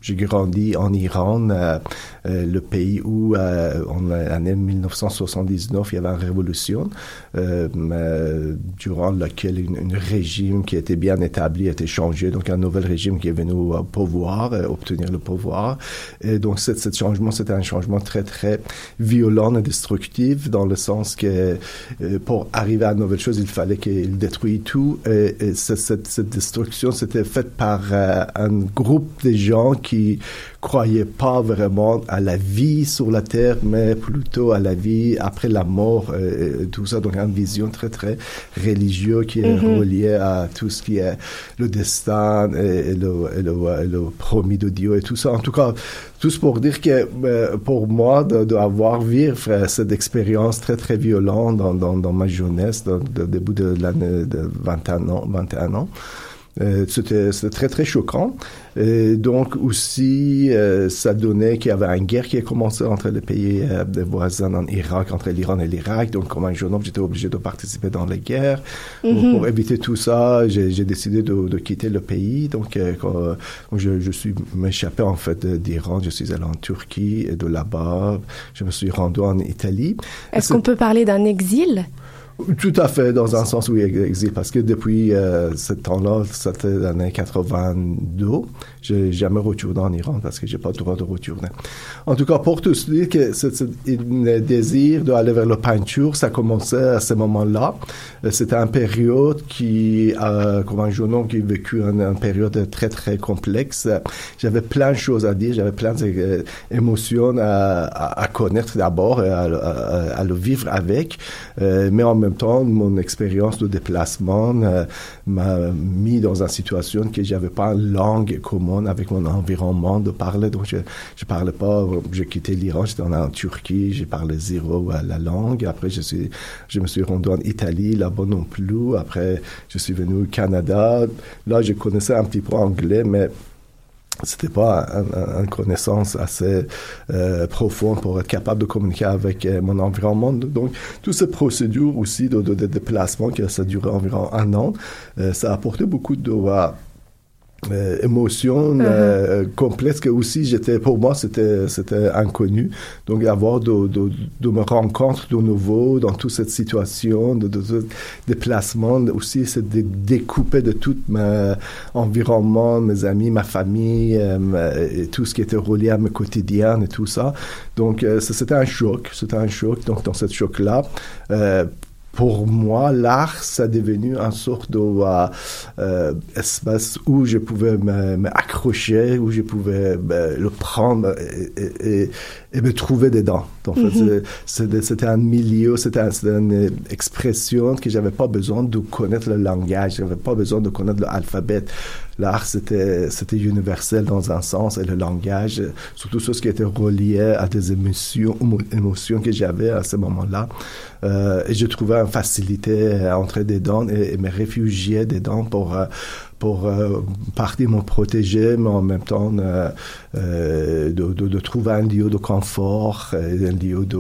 j'ai grandi en Iran, euh, le pays où, euh, en l'année 1979, il y avait une révolution, euh, euh, durant laquelle une régime qui était bien établi a été changé, donc un nouvel régime qui est venu au pouvoir, euh, obtenir le pouvoir. Et donc, ce changement, c'était un changement très, très violent et destructif, dans le sens que euh, pour arriver à une nouvelle chose, il fallait qu'il détruise tout. Et, et ce- cette, cette destruction, c'était faite par euh, un groupe de gens qui croyaient pas vraiment à la vie sur la terre, mais plutôt à la vie après la mort, euh, et tout ça. Donc, une vision très, très religieuse qui est Mhm. reliée à tout ce qui est le destin et, et le, et le, et le promis de Dieu et tout ça. En tout cas, tout ce pour dire que euh, pour moi, de, de avoir vivre euh, cette expérience très, très violente dans, dans, dans ma jeunesse, dans, au début de l'année de 21 ans, 21 ans, euh, c'était très très choquant. Et donc aussi, euh, ça donnait qu'il y avait une guerre qui a commencé entre les pays euh, des voisins en Irak, entre l'Iran et l'Irak. Donc comme un jeune homme, j'étais obligé de participer dans les guerres. Donc, Mhm. pour éviter tout ça, j'ai décidé de, de quitter le pays. Donc euh, quand, je, je suis m'échappé en fait d'Iran. Je suis allé en Turquie et de là-bas, je me suis rendu en Italie. Est-ce qu'on peut parler d'un exil? Tout à fait, dans un sens où il existe, parce que depuis euh, ce temps-là, c'était l'année 82, j'ai jamais retourné en Iran parce que j'ai pas le droit de retourner. En tout cas, pour tous dire que ce, ce le désir d'aller vers la peinture, ça commençait à ce moment-là. Euh, C'était une période qui, euh, comme un jeune homme qui a vécu une, période très très complexe, euh, j'avais plein de choses à dire, j'avais plein d'émotions à, à, à connaître d'abord, à- à le vivre avec, Euh, mais en même temps, mon expérience de déplacement euh, m'a mis dans une situation que j'avais pas une langue commune avec mon environnement de parler, donc je je parlais pas, j'ai quitté l'Iran, j'étais en, Turquie, j'ai parlé zéro la langue, après je suis, je me suis rendu en Italie, là-bas non plus, après je suis venu au Canada, là je connaissais un petit peu anglais, mais c'était pas un- un- une connaissance assez euh, profonde pour être capable de communiquer avec euh, mon environnement. Donc, toute cette procédure aussi de, de, de déplacement, que ça durait environ un an, euh, ça a apporté beaucoup de euh, émotions Mhm. euh, complexes que aussi j'étais pour moi c'était c'était inconnu. Donc avoir de, de, de me rencontrer de nouveau dans toute cette situation de, de, de déplacement aussi c'est de découper de tout mon environnement mes amis ma famille euh, et tout ce qui était relié à mes quotidiens et tout ça. Donc euh, c'était un choc c'était un choc. Donc dans ce choc là euh, pour moi, l'art, ça est devenu une sorte de euh, où je pouvais me- m'accrocher, où je pouvais euh, le prendre et, et- et- me trouver dedans. En fait, Mhm. c'est- c'était un milieu, c'était un- c'était une expression que j'avais pas besoin de connaître le langage, j'avais pas besoin de connaître l'alphabet. L'art c'était c'était universel dans un sens et le langage, surtout sur ce qui était relié à des émotions, émotions que j'avais à ce moment-là. Euh, et je trouvais une facilité à entrer dedans et, me réfugier dedans pour euh, pour euh, partir me protéger, mais en même temps euh, de, de, trouver un lieu de confort, un lieu de,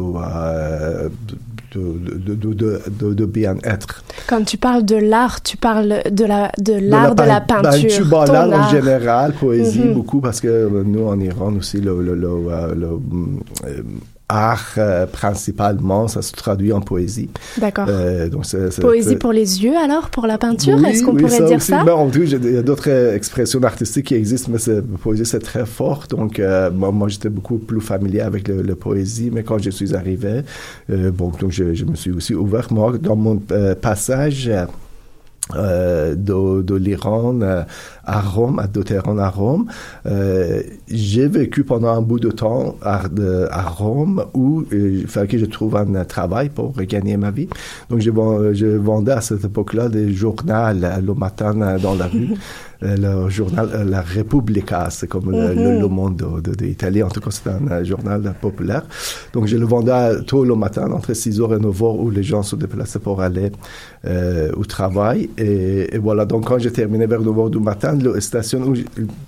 de, de, bien-être. Quand tu parles de l'art, tu parles de la de l'art de la, pein- peinture. ton l'art en général, poésie Mhm. beaucoup, parce que euh, nous en Iran aussi, le, le, le, euh, le, euh, art euh, principalement, ça se traduit en poésie. D'accord. Euh, Poésie pour les yeux alors pour la peinture Oui, Est-ce qu'on oui, pourrait dire aussi. ça? Ben, en tout, j'ai- il y a d'autres euh, expressions artistiques qui existent, mais poésie, c'est très fort. Donc, euh, moi, moi, j'étais beaucoup plus familier avec le, le poésie, mais quand je suis arrivé, euh, bon, donc je, je me suis aussi ouvert. Moi, dans mon euh, passage euh, de, de l'Iran euh, à Rome, à de Téhéran à Rome. Euh, j'ai vécu pendant un bout de temps à, de- à Rome où euh, il fallait que je trouve un euh, travail pour gagner ma vie. Donc, je, je vendais à cette époque-là des journaux le matin dans la rue. <laughs> Le journal La Repubblica, c'est comme le, le, Mhm. Le Monde de, de, de l'Italie. En tout cas, c'est un journal populaire. Donc, je le vendais tôt le matin, entre 6h et 9h, où les gens se déplaçaient pour aller euh, au travail. Et, et voilà, donc quand j'ai terminé vers 9h du matin, la station où je,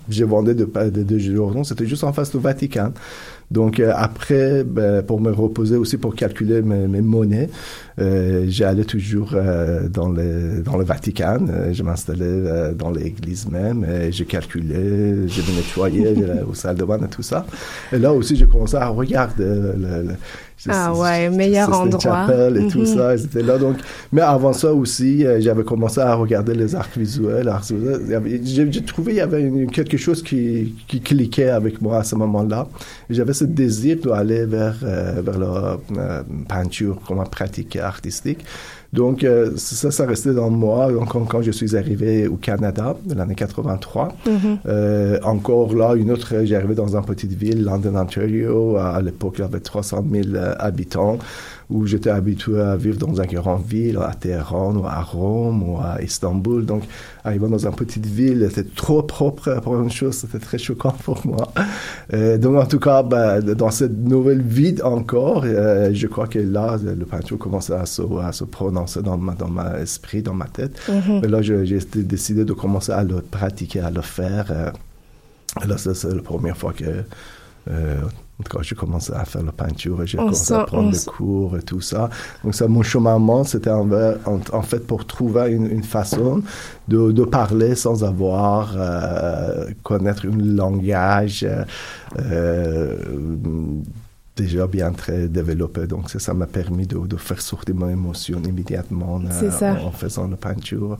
je vendais de, de, de journaux, c'était juste en face du Vatican. Donc euh, après, ben, pour me reposer aussi, pour calculer mes, mes monnaies, euh, j'allais toujours euh, dans, le, dans le Vatican. Euh, je m'installais euh, dans l'église même et je calculais, je me nettoyais <laughs> aux salles de bain et tout ça. Et là aussi, j'ai commencé à regarder le, le- le- Ah ouais, meilleur endroit. Et tout Mhm. ça, ils étaient là. Donc, mais avant ça aussi, euh, j'avais commencé à regarder les arts visuels. J'ai trouvé il y avait une- quelque chose qui, qui cliquait avec moi à ce moment-là. J'avais ce désir d'aller vers, euh, vers la euh, peinture comme pratique artistique. Donc, euh, ça, ça restait dans moi. Donc, quand, quand je suis arrivé au Canada, l'année 83, Mhm. euh, encore là, une autre, j'ai arrivé dans une petite ville, London, Ontario. À, à l'époque, il y avait 300 000 euh, habitants, où j'étais habitué à vivre dans une grande ville, à Téhéran, ou à Rome, ou à Istanbul. Donc, arrivant dans une petite ville, c'était trop propre pour une chose, c'était très choquant pour moi. Euh, donc, en tout cas, ben, dans cette nouvelle vie encore, euh, je crois que là, le peinture commençait à se, à se prononcer dans ma, dans ma esprit, dans ma tête. Mhm. Et là, j'ai décidé de commencer à le pratiquer, à le faire. euh, et là, ça, c'est la première fois que, euh, cas, j'ai commencé à faire la peinture j'ai commencé à prendre des cours et tout ça. Donc, ça, mon cheminement, c'était en, en, en fait pour trouver une, une façon de, de parler sans avoir euh, connaître un langage euh, euh, déjà bien très développé. Donc, ça, m'a permis de, de faire sortir mon émotion immédiatement euh, en faisant la peinture.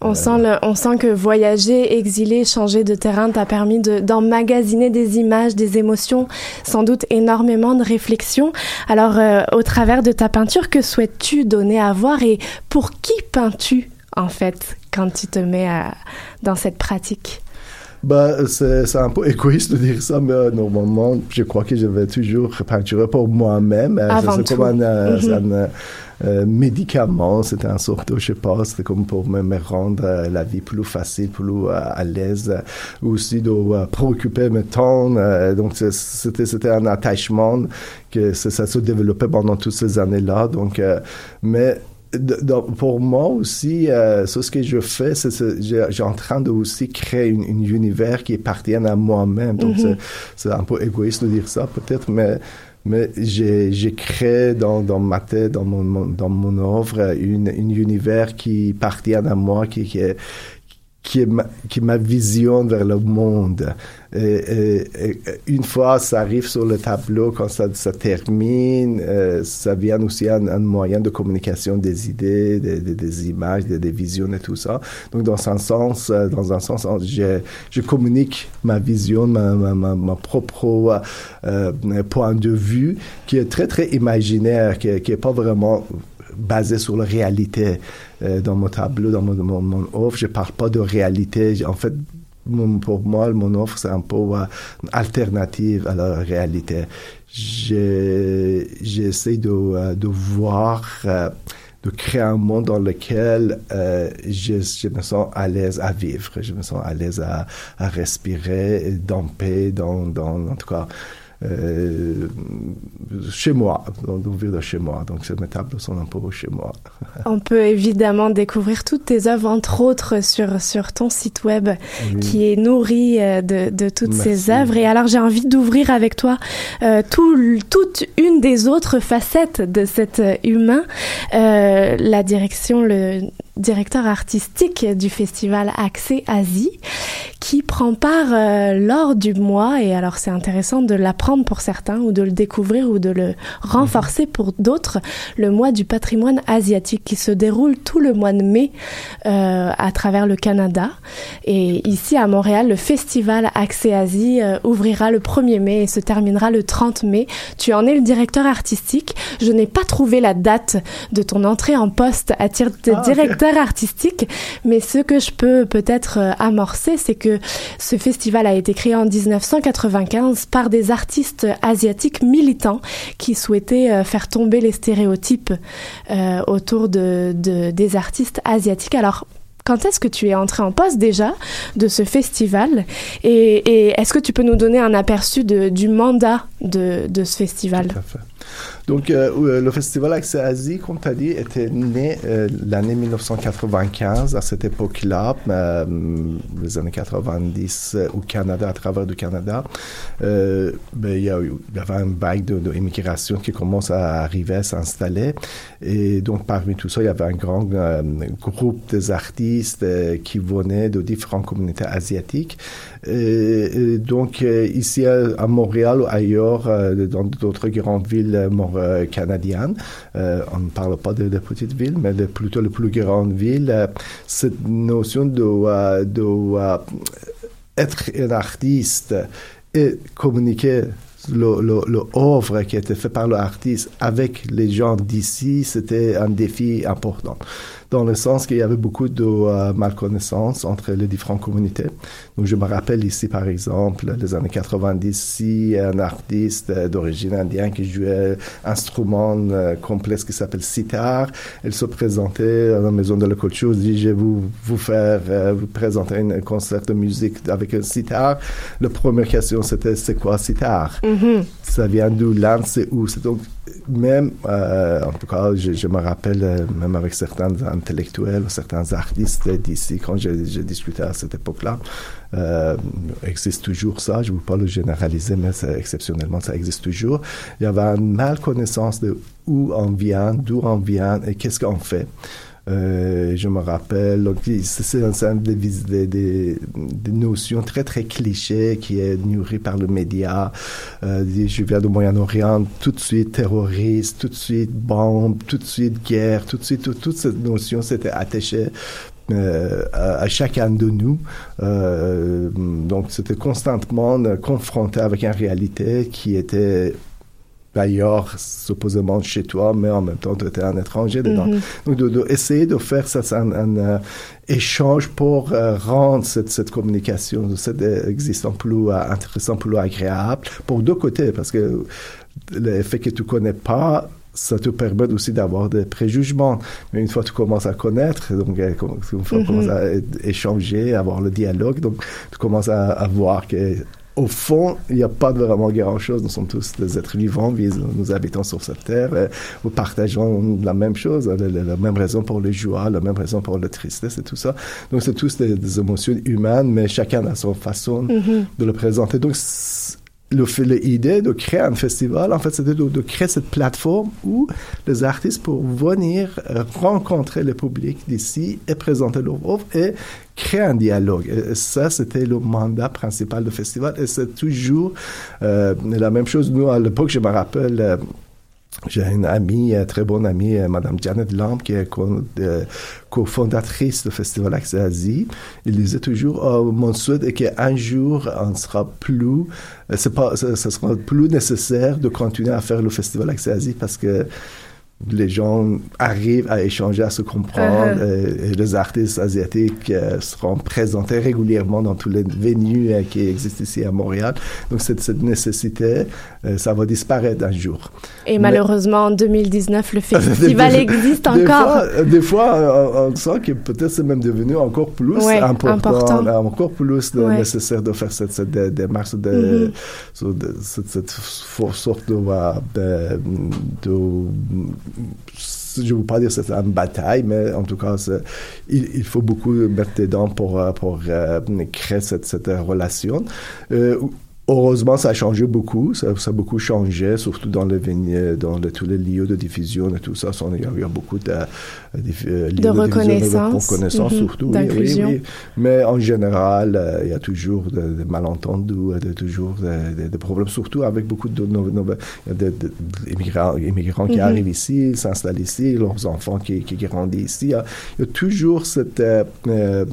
On, sent le, on sent que voyager, exiler, changer de terrain t'a permis de- d'emmagasiner des images, des émotions, sans doute énormément de réflexions. Alors, euh, au travers de ta peinture, que souhaites-tu donner à voir et pour qui peins-tu, en fait, quand tu te mets à- dans cette pratique? Bah, c'est c'est un peu égoïste de dire ça, mais euh, normalement, je crois que je vais toujours peinturer pour moi-même. Euh, c'est comme un, euh, Mhm. c'est un, euh, médicament, c'est un sorte de, je sais pas, c'était comme pour me, me rendre la vie plus facile, plus à l'aise, aussi de préoccuper mes temps. donc, c'est- c'était un attachement que ça, se développait pendant toutes ces années-là. Donc, mais pour moi aussi, euh, ce que je fais, c'est c'est- j'ai j'ai en train de aussi créer une, une univers qui appartient à moi-même. Donc Mhm. c'est- c'est un peu égoïste de dire ça peut-être, mais mais j'ai j'ai créé dans, dans ma tête, dans mon, mon- dans mon œuvre, une, une univers qui appartient à moi, qui, qui est qui est ma, qui est ma vision vers le monde. Et, une fois ça arrive sur le tableau, quand ça, ça termine, euh, ça vient aussi un, un moyen de communication des idées, des, des, des images, des, des visions et tout ça. Donc dans un sens, euh, dans un sens, je, je communique ma vision, ma, ma, ma, ma propre euh, point de vue, qui est très très imaginaire, qui, qui est pas vraiment basé sur la réalité euh, dans mon tableau, dans mon, mon, offre. Je parle pas de réalité. En fait, mon- pour moi, mon offre, c'est un peu euh, une alternative à la réalité. J'essaie de, euh, de voir euh, de créer un monde dans lequel euh, je, je me sens à l'aise à vivre, je me sens à l'aise à, à respirer dans paix, dans, dans en tout cas chez moi, d'ouvrir de chez moi. Donc, ces tableaux sont un peu chez moi. <laughs> On peut évidemment découvrir toutes tes œuvres, entre autres, sur, sur ton site web Oui. qui est nourri euh, de, de toutes Merci. ces œuvres. Et alors, j'ai envie d'ouvrir avec toi euh, tout, toute une des autres facettes de cet euh, humain, euh, la direction, le directeur artistique du festival Accès Asie, qui prend part euh, lors du mois, et alors c'est intéressant de l'apprendre pour certains, ou de le découvrir, ou de le renforcer pour d'autres, le mois du patrimoine asiatique qui se déroule tout le mois de mai euh, à travers le Canada. Et ici à Montréal, le festival Accès Asie euh, ouvrira le 1er mai et se terminera le 30 mai. Tu en es le directeur artistique. Je n'ai pas trouvé la date de ton entrée en poste à titre de Ah, ok. Artistique, mais ce que je peux peut-être euh, amorcer, c'est que ce festival a été créé en 1995 par des artistes asiatiques militants qui souhaitaient euh, faire tomber les stéréotypes euh, autour de, de- des artistes asiatiques. Alors, quand est-ce que tu es entré en poste déjà de ce festival? Et, est-ce que tu peux nous donner un aperçu du mandat de ce festival? Donc, euh, euh, le festival Accès Asie, comme tu as dit, était né euh, l'année 1995. À cette époque-là, euh, les années 90 euh, au Canada, à travers du Canada, ben, il y, avait une vague de, de immigration qui commence à arriver, à s'installer. Et donc, parmi tout ça, il y avait un grand groupe des artistes qui venaient de différentes communautés asiatiques. Donc, ici à, Montréal ou ailleurs, dans d'autres grandes villes mor- euh, canadiennes, euh, on ne parle pas de, de petites villes, mais de, plutôt les plus grandes villes, euh, cette notion de, de être un artiste et communiquer le, le, le œuvre qui a été fait par l'artiste avec les gens d'ici, c'était un défi important. Dans le sens qu'il y avait beaucoup de euh, malconnaissance entre les différentes communautés. Donc, je me rappelle ici, par exemple, les années 90, si un artiste euh, d'origine indienne qui jouait un instrument euh, complexe qui s'appelle sitar, elle se présentait à la maison de la culture, dit, je vais vous, vous faire, euh, vous présenter un concert de musique avec un sitar. La première question, c'était, c'est quoi sitar? Mhm. Ça vient d'où l'Inde, c'est où? C'est donc, même, euh, en tout cas, je, me rappelle, euh, même avec certains intellectuels, certains artistes d'ici, quand j'ai discuté à cette époque-là, euh, existe toujours ça, je ne veux pas le généraliser, mais exceptionnellement, ça existe toujours. Il y avait une mal connaissance de où on vient, d'où on vient et qu'est-ce qu'on fait. Euh, je me rappelle, donc, c'est un des, des, des, des notions très très clichés qui est nourri par le média. Euh, je viens du Moyen-Orient, tout de suite terroriste, tout de suite bombe, tout de suite guerre, tout de suite, tout- toute cette notion s'était attachée euh, à, à chacun de nous. Euh, donc, c'était constamment euh, confronté avec une réalité qui était d'ailleurs supposément chez toi, mais en même temps, tu étais un étranger dedans. Mhm. Donc, de, de essayer de faire ça, un, un, euh, échange pour euh, rendre cette, cette communication, cette euh, existence plus euh, intéressante, plus agréable, pour deux côtés, parce que le fait que tu connais pas, ça te permet aussi d'avoir des préjugements. Mais une fois que tu commences à connaître, donc une fois que tu Mhm. commences à échanger, avoir le dialogue, donc tu commences à, à voir que au fond, il n'y a pas vraiment grand-chose. Nous sommes tous des êtres vivants, nous habitons sur cette terre, euh, nous partageons la même chose, la, la- la même raison pour les joies, la même raison pour la tristesse et tout ça. Donc, c'est tous des, des émotions humaines, mais chacun a son façon Mhm. de le présenter. Donc, l'idée de créer un festival, en fait, c'était de, de créer cette plateforme où les artistes pour venir rencontrer le public d'ici et présenter leur œuvre et créer un dialogue. Et ça, c'était le mandat principal du festival et c'est toujours euh, la même chose. Nous, à l'époque, je me rappelle, euh, j'ai une amie, très bonne amie, euh, Madame Janet Lamb, qui est euh, cofondatrice du Festival Accès Asie. Il disait toujours, oh, mon souhait est qu'un jour, on sera plus, c'est pas, ça sera plus nécessaire de continuer à faire le Festival Accès Asie parce que les gens arrivent à échanger, à se comprendre. Uh-huh. euh, et les artistes asiatiques euh, seront présentés régulièrement dans tous les venues euh, qui existent ici à Montréal. Donc cette, cette nécessité, ça va disparaître un jour. Et Mais- malheureusement, en 2019, le <laughs> festival Des- existe des encore. fois, des fois, on, on sent que peut-être c'est même devenu encore plus Ouais, important, important. encore plus Ouais. nécessaire de faire cette, cette dé- démarche de, Mhm. de- cette, sorte de, de, de- je ne veux pas dire que c'est une bataille, mais en tout cas, il, faut beaucoup mettre dedans pour, euh, pour euh, créer cette, cette relation. Euh, Heureusement, ça a changé beaucoup. Ça, ça a beaucoup changé, surtout dans, le, veni- dans le- tous les lieux de diffusion et tout ça. Il y a, a beaucoup de, de, lieux De reconnaissance. de reconnaissance Mhm. surtout. Oui, oui, oui. Mais en général, euh, il y a toujours des de malentendus, euh, de, toujours des de, de problèmes, surtout avec beaucoup de, de- de- d'immigrants immigrants qui Mhm. arrivent ici, s'installent ici, leurs enfants qui, qui grandissent ici. Il y a, il y a toujours cette euh, euh,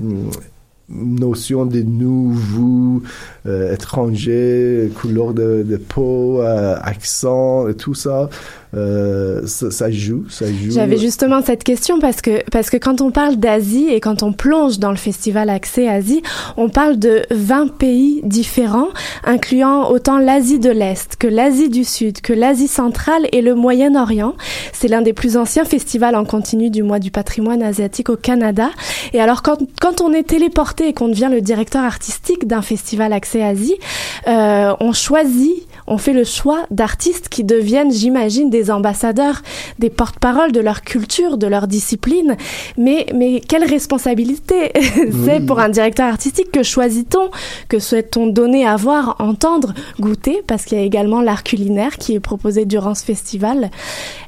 notion de nouveau, euh, étranger, couleur de, de peau, euh, accent, et tout ça, euh, ça, joue, ça joue. J'avais justement cette question parce que, parce que quand on parle d'Asie et quand on plonge dans le festival Accès Asie, on parle de 20 pays différents, incluant autant l'Asie de l'Est que l'Asie du Sud, que l'Asie centrale et le Moyen-Orient. C'est l'un des plus anciens festivals en continu du mois du patrimoine asiatique au Canada. Et alors, quand, quand on est téléporté et qu'on devient le directeur artistique d'un festival Accès Asie, euh, on choisit, on fait le choix d'artistes qui deviennent, j'imagine, des ambassadeurs, des porte-parole de leur culture, de leur discipline. Mais, mais quelle responsabilité <laughs> c'est pour un directeur artistique? Que choisit-on? Que souhaite-t-on donner à voir, entendre, goûter? Parce qu'il y a également l'art culinaire qui est proposé durant ce festival.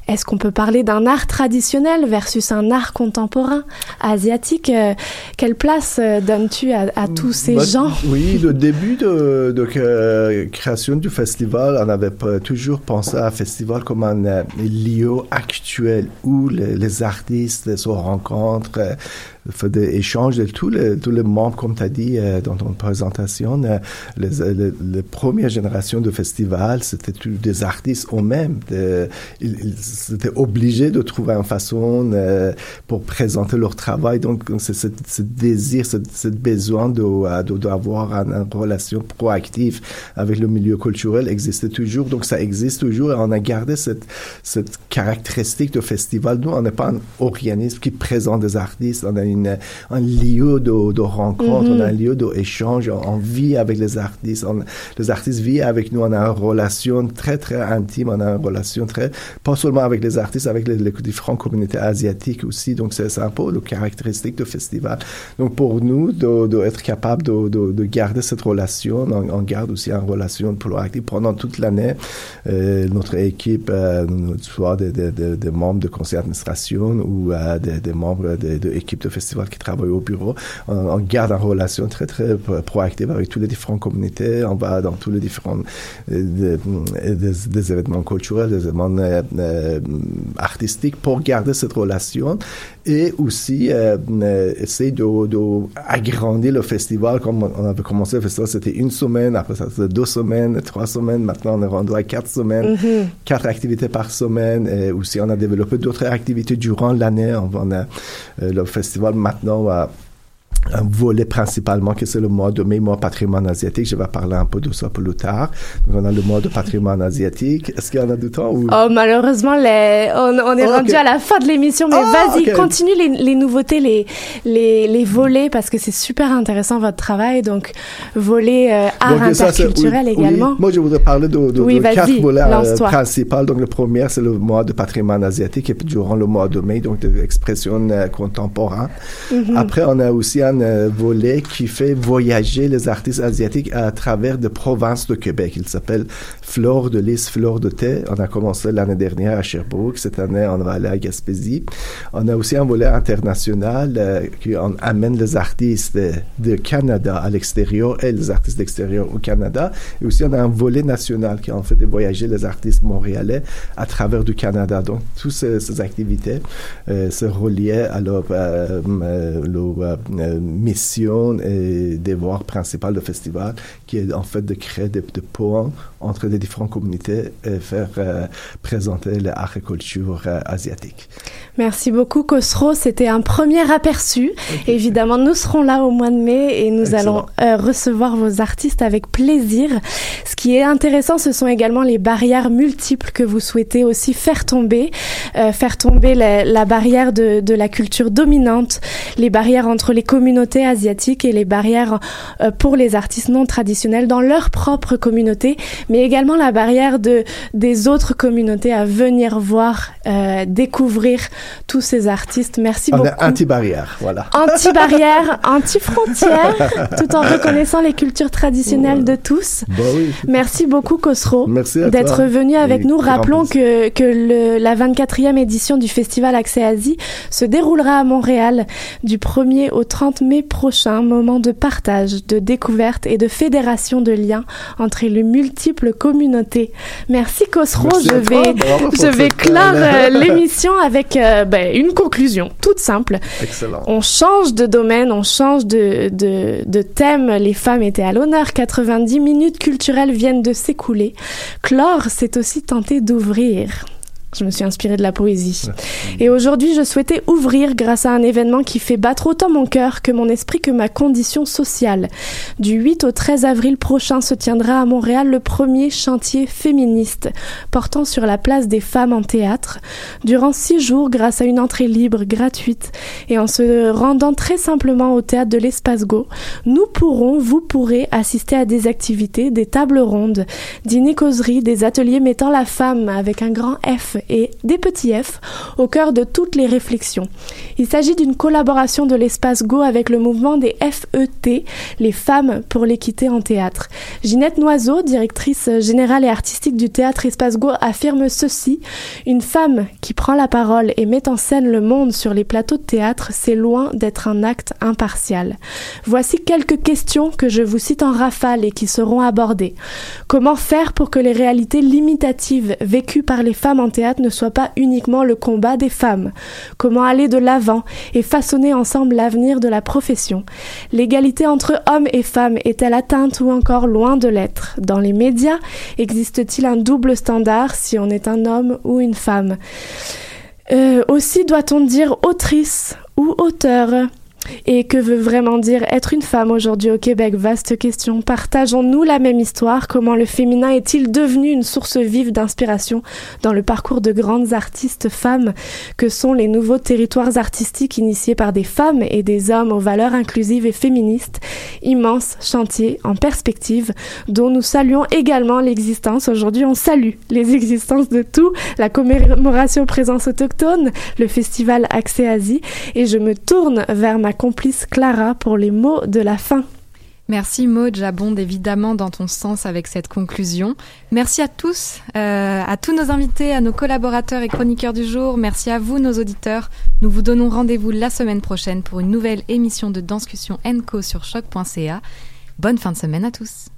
Est-ce qu'on peut parler d'un art traditionnel versus un art contemporain asiatique Euh, Quelle place euh, donnes-tu à, à tous ces Bah, gens? Oui, le début de, de euh, création du festival, on avait pas- toujours pensé à un festival comme un lieu actuel où les, les artistes se rencontrent, euh, font des échanges de tous les, tous les membres, comme tu as dit euh, dans ton présentation. euh, les, les, les premières générations de festivals, c'était des artistes eux-mêmes. De- Ils, ils étaient obligés de trouver une façon euh, pour présenter leur travail. Donc, c'est ce, désir, ce, besoin de, euh, de- d'avoir une, relation proactive avec le milieu culturel existait toujours. Donc, ça existe toujours et on a gardé cette, cette caractéristique de festival. Nous, on n'est pas un organisme qui présente des artistes. Un lieu de, de rencontre, Mhm. un lieu d'échange. On, vit avec les artistes. On, les artistes vivent avec nous. On a une relation très, très intime. On a une relation très, pas seulement avec les artistes, avec les, les différentes communautés asiatiques aussi. Donc, c'est un peu le caractéristique du festival. Donc, pour nous, de, de être capable de, de, de garder cette relation, on, on garde aussi une relation proactive pendant toute l'année. Euh, notre équipe, euh, soit des, des, des, des membres de conseil d'administration ou euh, des, des membres de, de équipes de festival qui travaillent au bureau, on, on garde une relation très, très pro- proactive avec toutes les différentes communautés. On va dans tous les différents euh, des, des, des événements culturels, des événements euh, euh, artistiques pour garder cette relation et aussi euh, euh, essayer de, de agrandir le festival. Comme on avait commencé le festival, c'était une semaine, après ça c'était deux semaines, trois semaines. Maintenant, on est rendu à quatre semaines, Mhm. quatre activités par semaine. Et aussi, on a développé d'autres activités durant l'année. On, on a euh, le festival maintenant a un volet principalement que c'est le mois de mai, mois patrimoine asiatique. Je vais parler un peu de ça plus tard. Donc, on a le mois de patrimoine asiatique. Est-ce qu'il y en a du temps ou... Oh, malheureusement, les... on, on est Oh, rendu à la fin de l'émission, mais Ah, vas-y, continue les, les nouveautés, les, les, les volets, parce que c'est super intéressant votre travail. Donc, volet euh, art Donc, ça, c'est- interculturel oui, également. oui. Moi, je voudrais parler de, de, Oui, de vas-y, quatre volets euh, principaux. Donc, le premier, c'est le mois de patrimoine asiatique et puis durant le mois de mai, donc de l'expression euh, contemporaine. Mhm. Après, on a aussi un euh, volet qui fait voyager les artistes asiatiques à travers des provinces de Québec. Il s'appelle Flore de lys, Flore de thé. On a commencé l'année dernière à Sherbrooke. Cette année, on va aller à Gaspésie. On a aussi un volet international euh, qui on amène les artistes de, Canada à l'extérieur et les artistes d'extérieur au Canada. Et aussi, on a un volet national qui en fait de voyager les artistes montréalais à travers du Canada. Donc, toutes ces, activités euh, se reliaient à leur, mission et devoir principal du festival, qui est en fait de créer des, des ponts entre les différentes communautés et faire euh, présenter l'art et culture euh, asiatique. Merci beaucoup, Khosro. C'était un premier aperçu. Évidemment, nous serons là au mois de mai et nous Excellent. allons euh, recevoir vos artistes avec plaisir. Ce qui est intéressant, ce sont également les barrières multiples que vous souhaitez aussi faire tomber, euh, faire tomber la, la barrière de, de la culture dominante, les barrières entre les communautés asiatiques et les barrières euh, pour les artistes non traditionnels dans leur propre communauté, mais également la barrière de des autres communautés à venir voir, euh, découvrir tous ces artistes. Merci On beaucoup. anti-barrière, voilà. Anti-barrière, <laughs> anti-frontière, tout en reconnaissant les cultures traditionnelles de tous. Bah oui. Merci beaucoup, à d'être venu avec Et nous. Rappelons que, que le, la 24e édition du Festival Accès Asie se déroulera à Montréal du 1er au 30 mai prochain, moment de partage, de découverte et de fédération de liens entre les multiples communautés. Merci. Merci je vais, je vais clore euh, euh, <laughs> l'émission avec euh, ben, une conclusion toute simple. Excellent. On change de domaine, on change de, de, de thème. Les femmes étaient à l'honneur. 90 minutes culturelles viennent de s'écouler. Clore, c'est aussi tenter d'ouvrir. Je me suis inspirée de la poésie. Et aujourd'hui, je souhaitais ouvrir grâce à un événement qui fait battre autant mon cœur que mon esprit que ma condition sociale. Du 8 au 13 avril prochain se tiendra à Montréal le premier chantier féministe portant sur la place des femmes en théâtre. Durant six jours, grâce à une entrée libre, gratuite, et en se rendant très simplement au théâtre de l'Espace Go, nous pourrons, vous pourrez assister à des activités, des tables rondes, dîner causeries, des ateliers mettant la femme avec un grand F et des petits F au cœur de toutes les réflexions. Il s'agit d'une collaboration de l'Espace Go avec le mouvement des FET, les femmes pour l'équité en théâtre. Ginette Noiseau, directrice générale et artistique du théâtre Espace Go, affirme ceci Une femme qui prend la parole et met en scène le monde sur les plateaux de théâtre, c'est loin d'être un acte impartial. Voici quelques questions que je vous cite en rafale et qui seront abordées. Comment faire pour que les réalités limitatives vécues par les femmes en théâtre ne soient pas uniquement le combat des femmes. Comment aller de l'avant et façonner ensemble l'avenir de la profession? L'égalité entre hommes et femmes est-elle atteinte ou encore loin de l'être? Dans les médias, existe-t-il un double standard si on est un homme ou une femme? Euh, Aussi doit-on dire autrice ou auteur et que veut vraiment dire être une femme aujourd'hui au Québec? Vaste question. Partageons-nous la même histoire? Comment le féminin est-il devenu une source vive d'inspiration dans le parcours de grandes artistes femmes? Que sont les nouveaux territoires artistiques initiés par des femmes et des hommes aux valeurs inclusives et féministes? Immense chantier en perspective dont nous saluons également l'existence. Aujourd'hui, on salue les existences de tout, la commémoration présence autochtone, le festival Accès Asie. Et je me tourne vers ma complice Clara pour les mots de la fin. Merci Maud, j'abonde évidemment dans ton sens avec cette conclusion. Merci à tous, euh, à tous nos invités, à nos collaborateurs et chroniqueurs du jour. Merci à vous, nos auditeurs. Nous vous donnons rendez-vous la semaine prochaine pour une nouvelle émission de Danscussion Co sur choc.ca. Bonne fin de semaine à tous.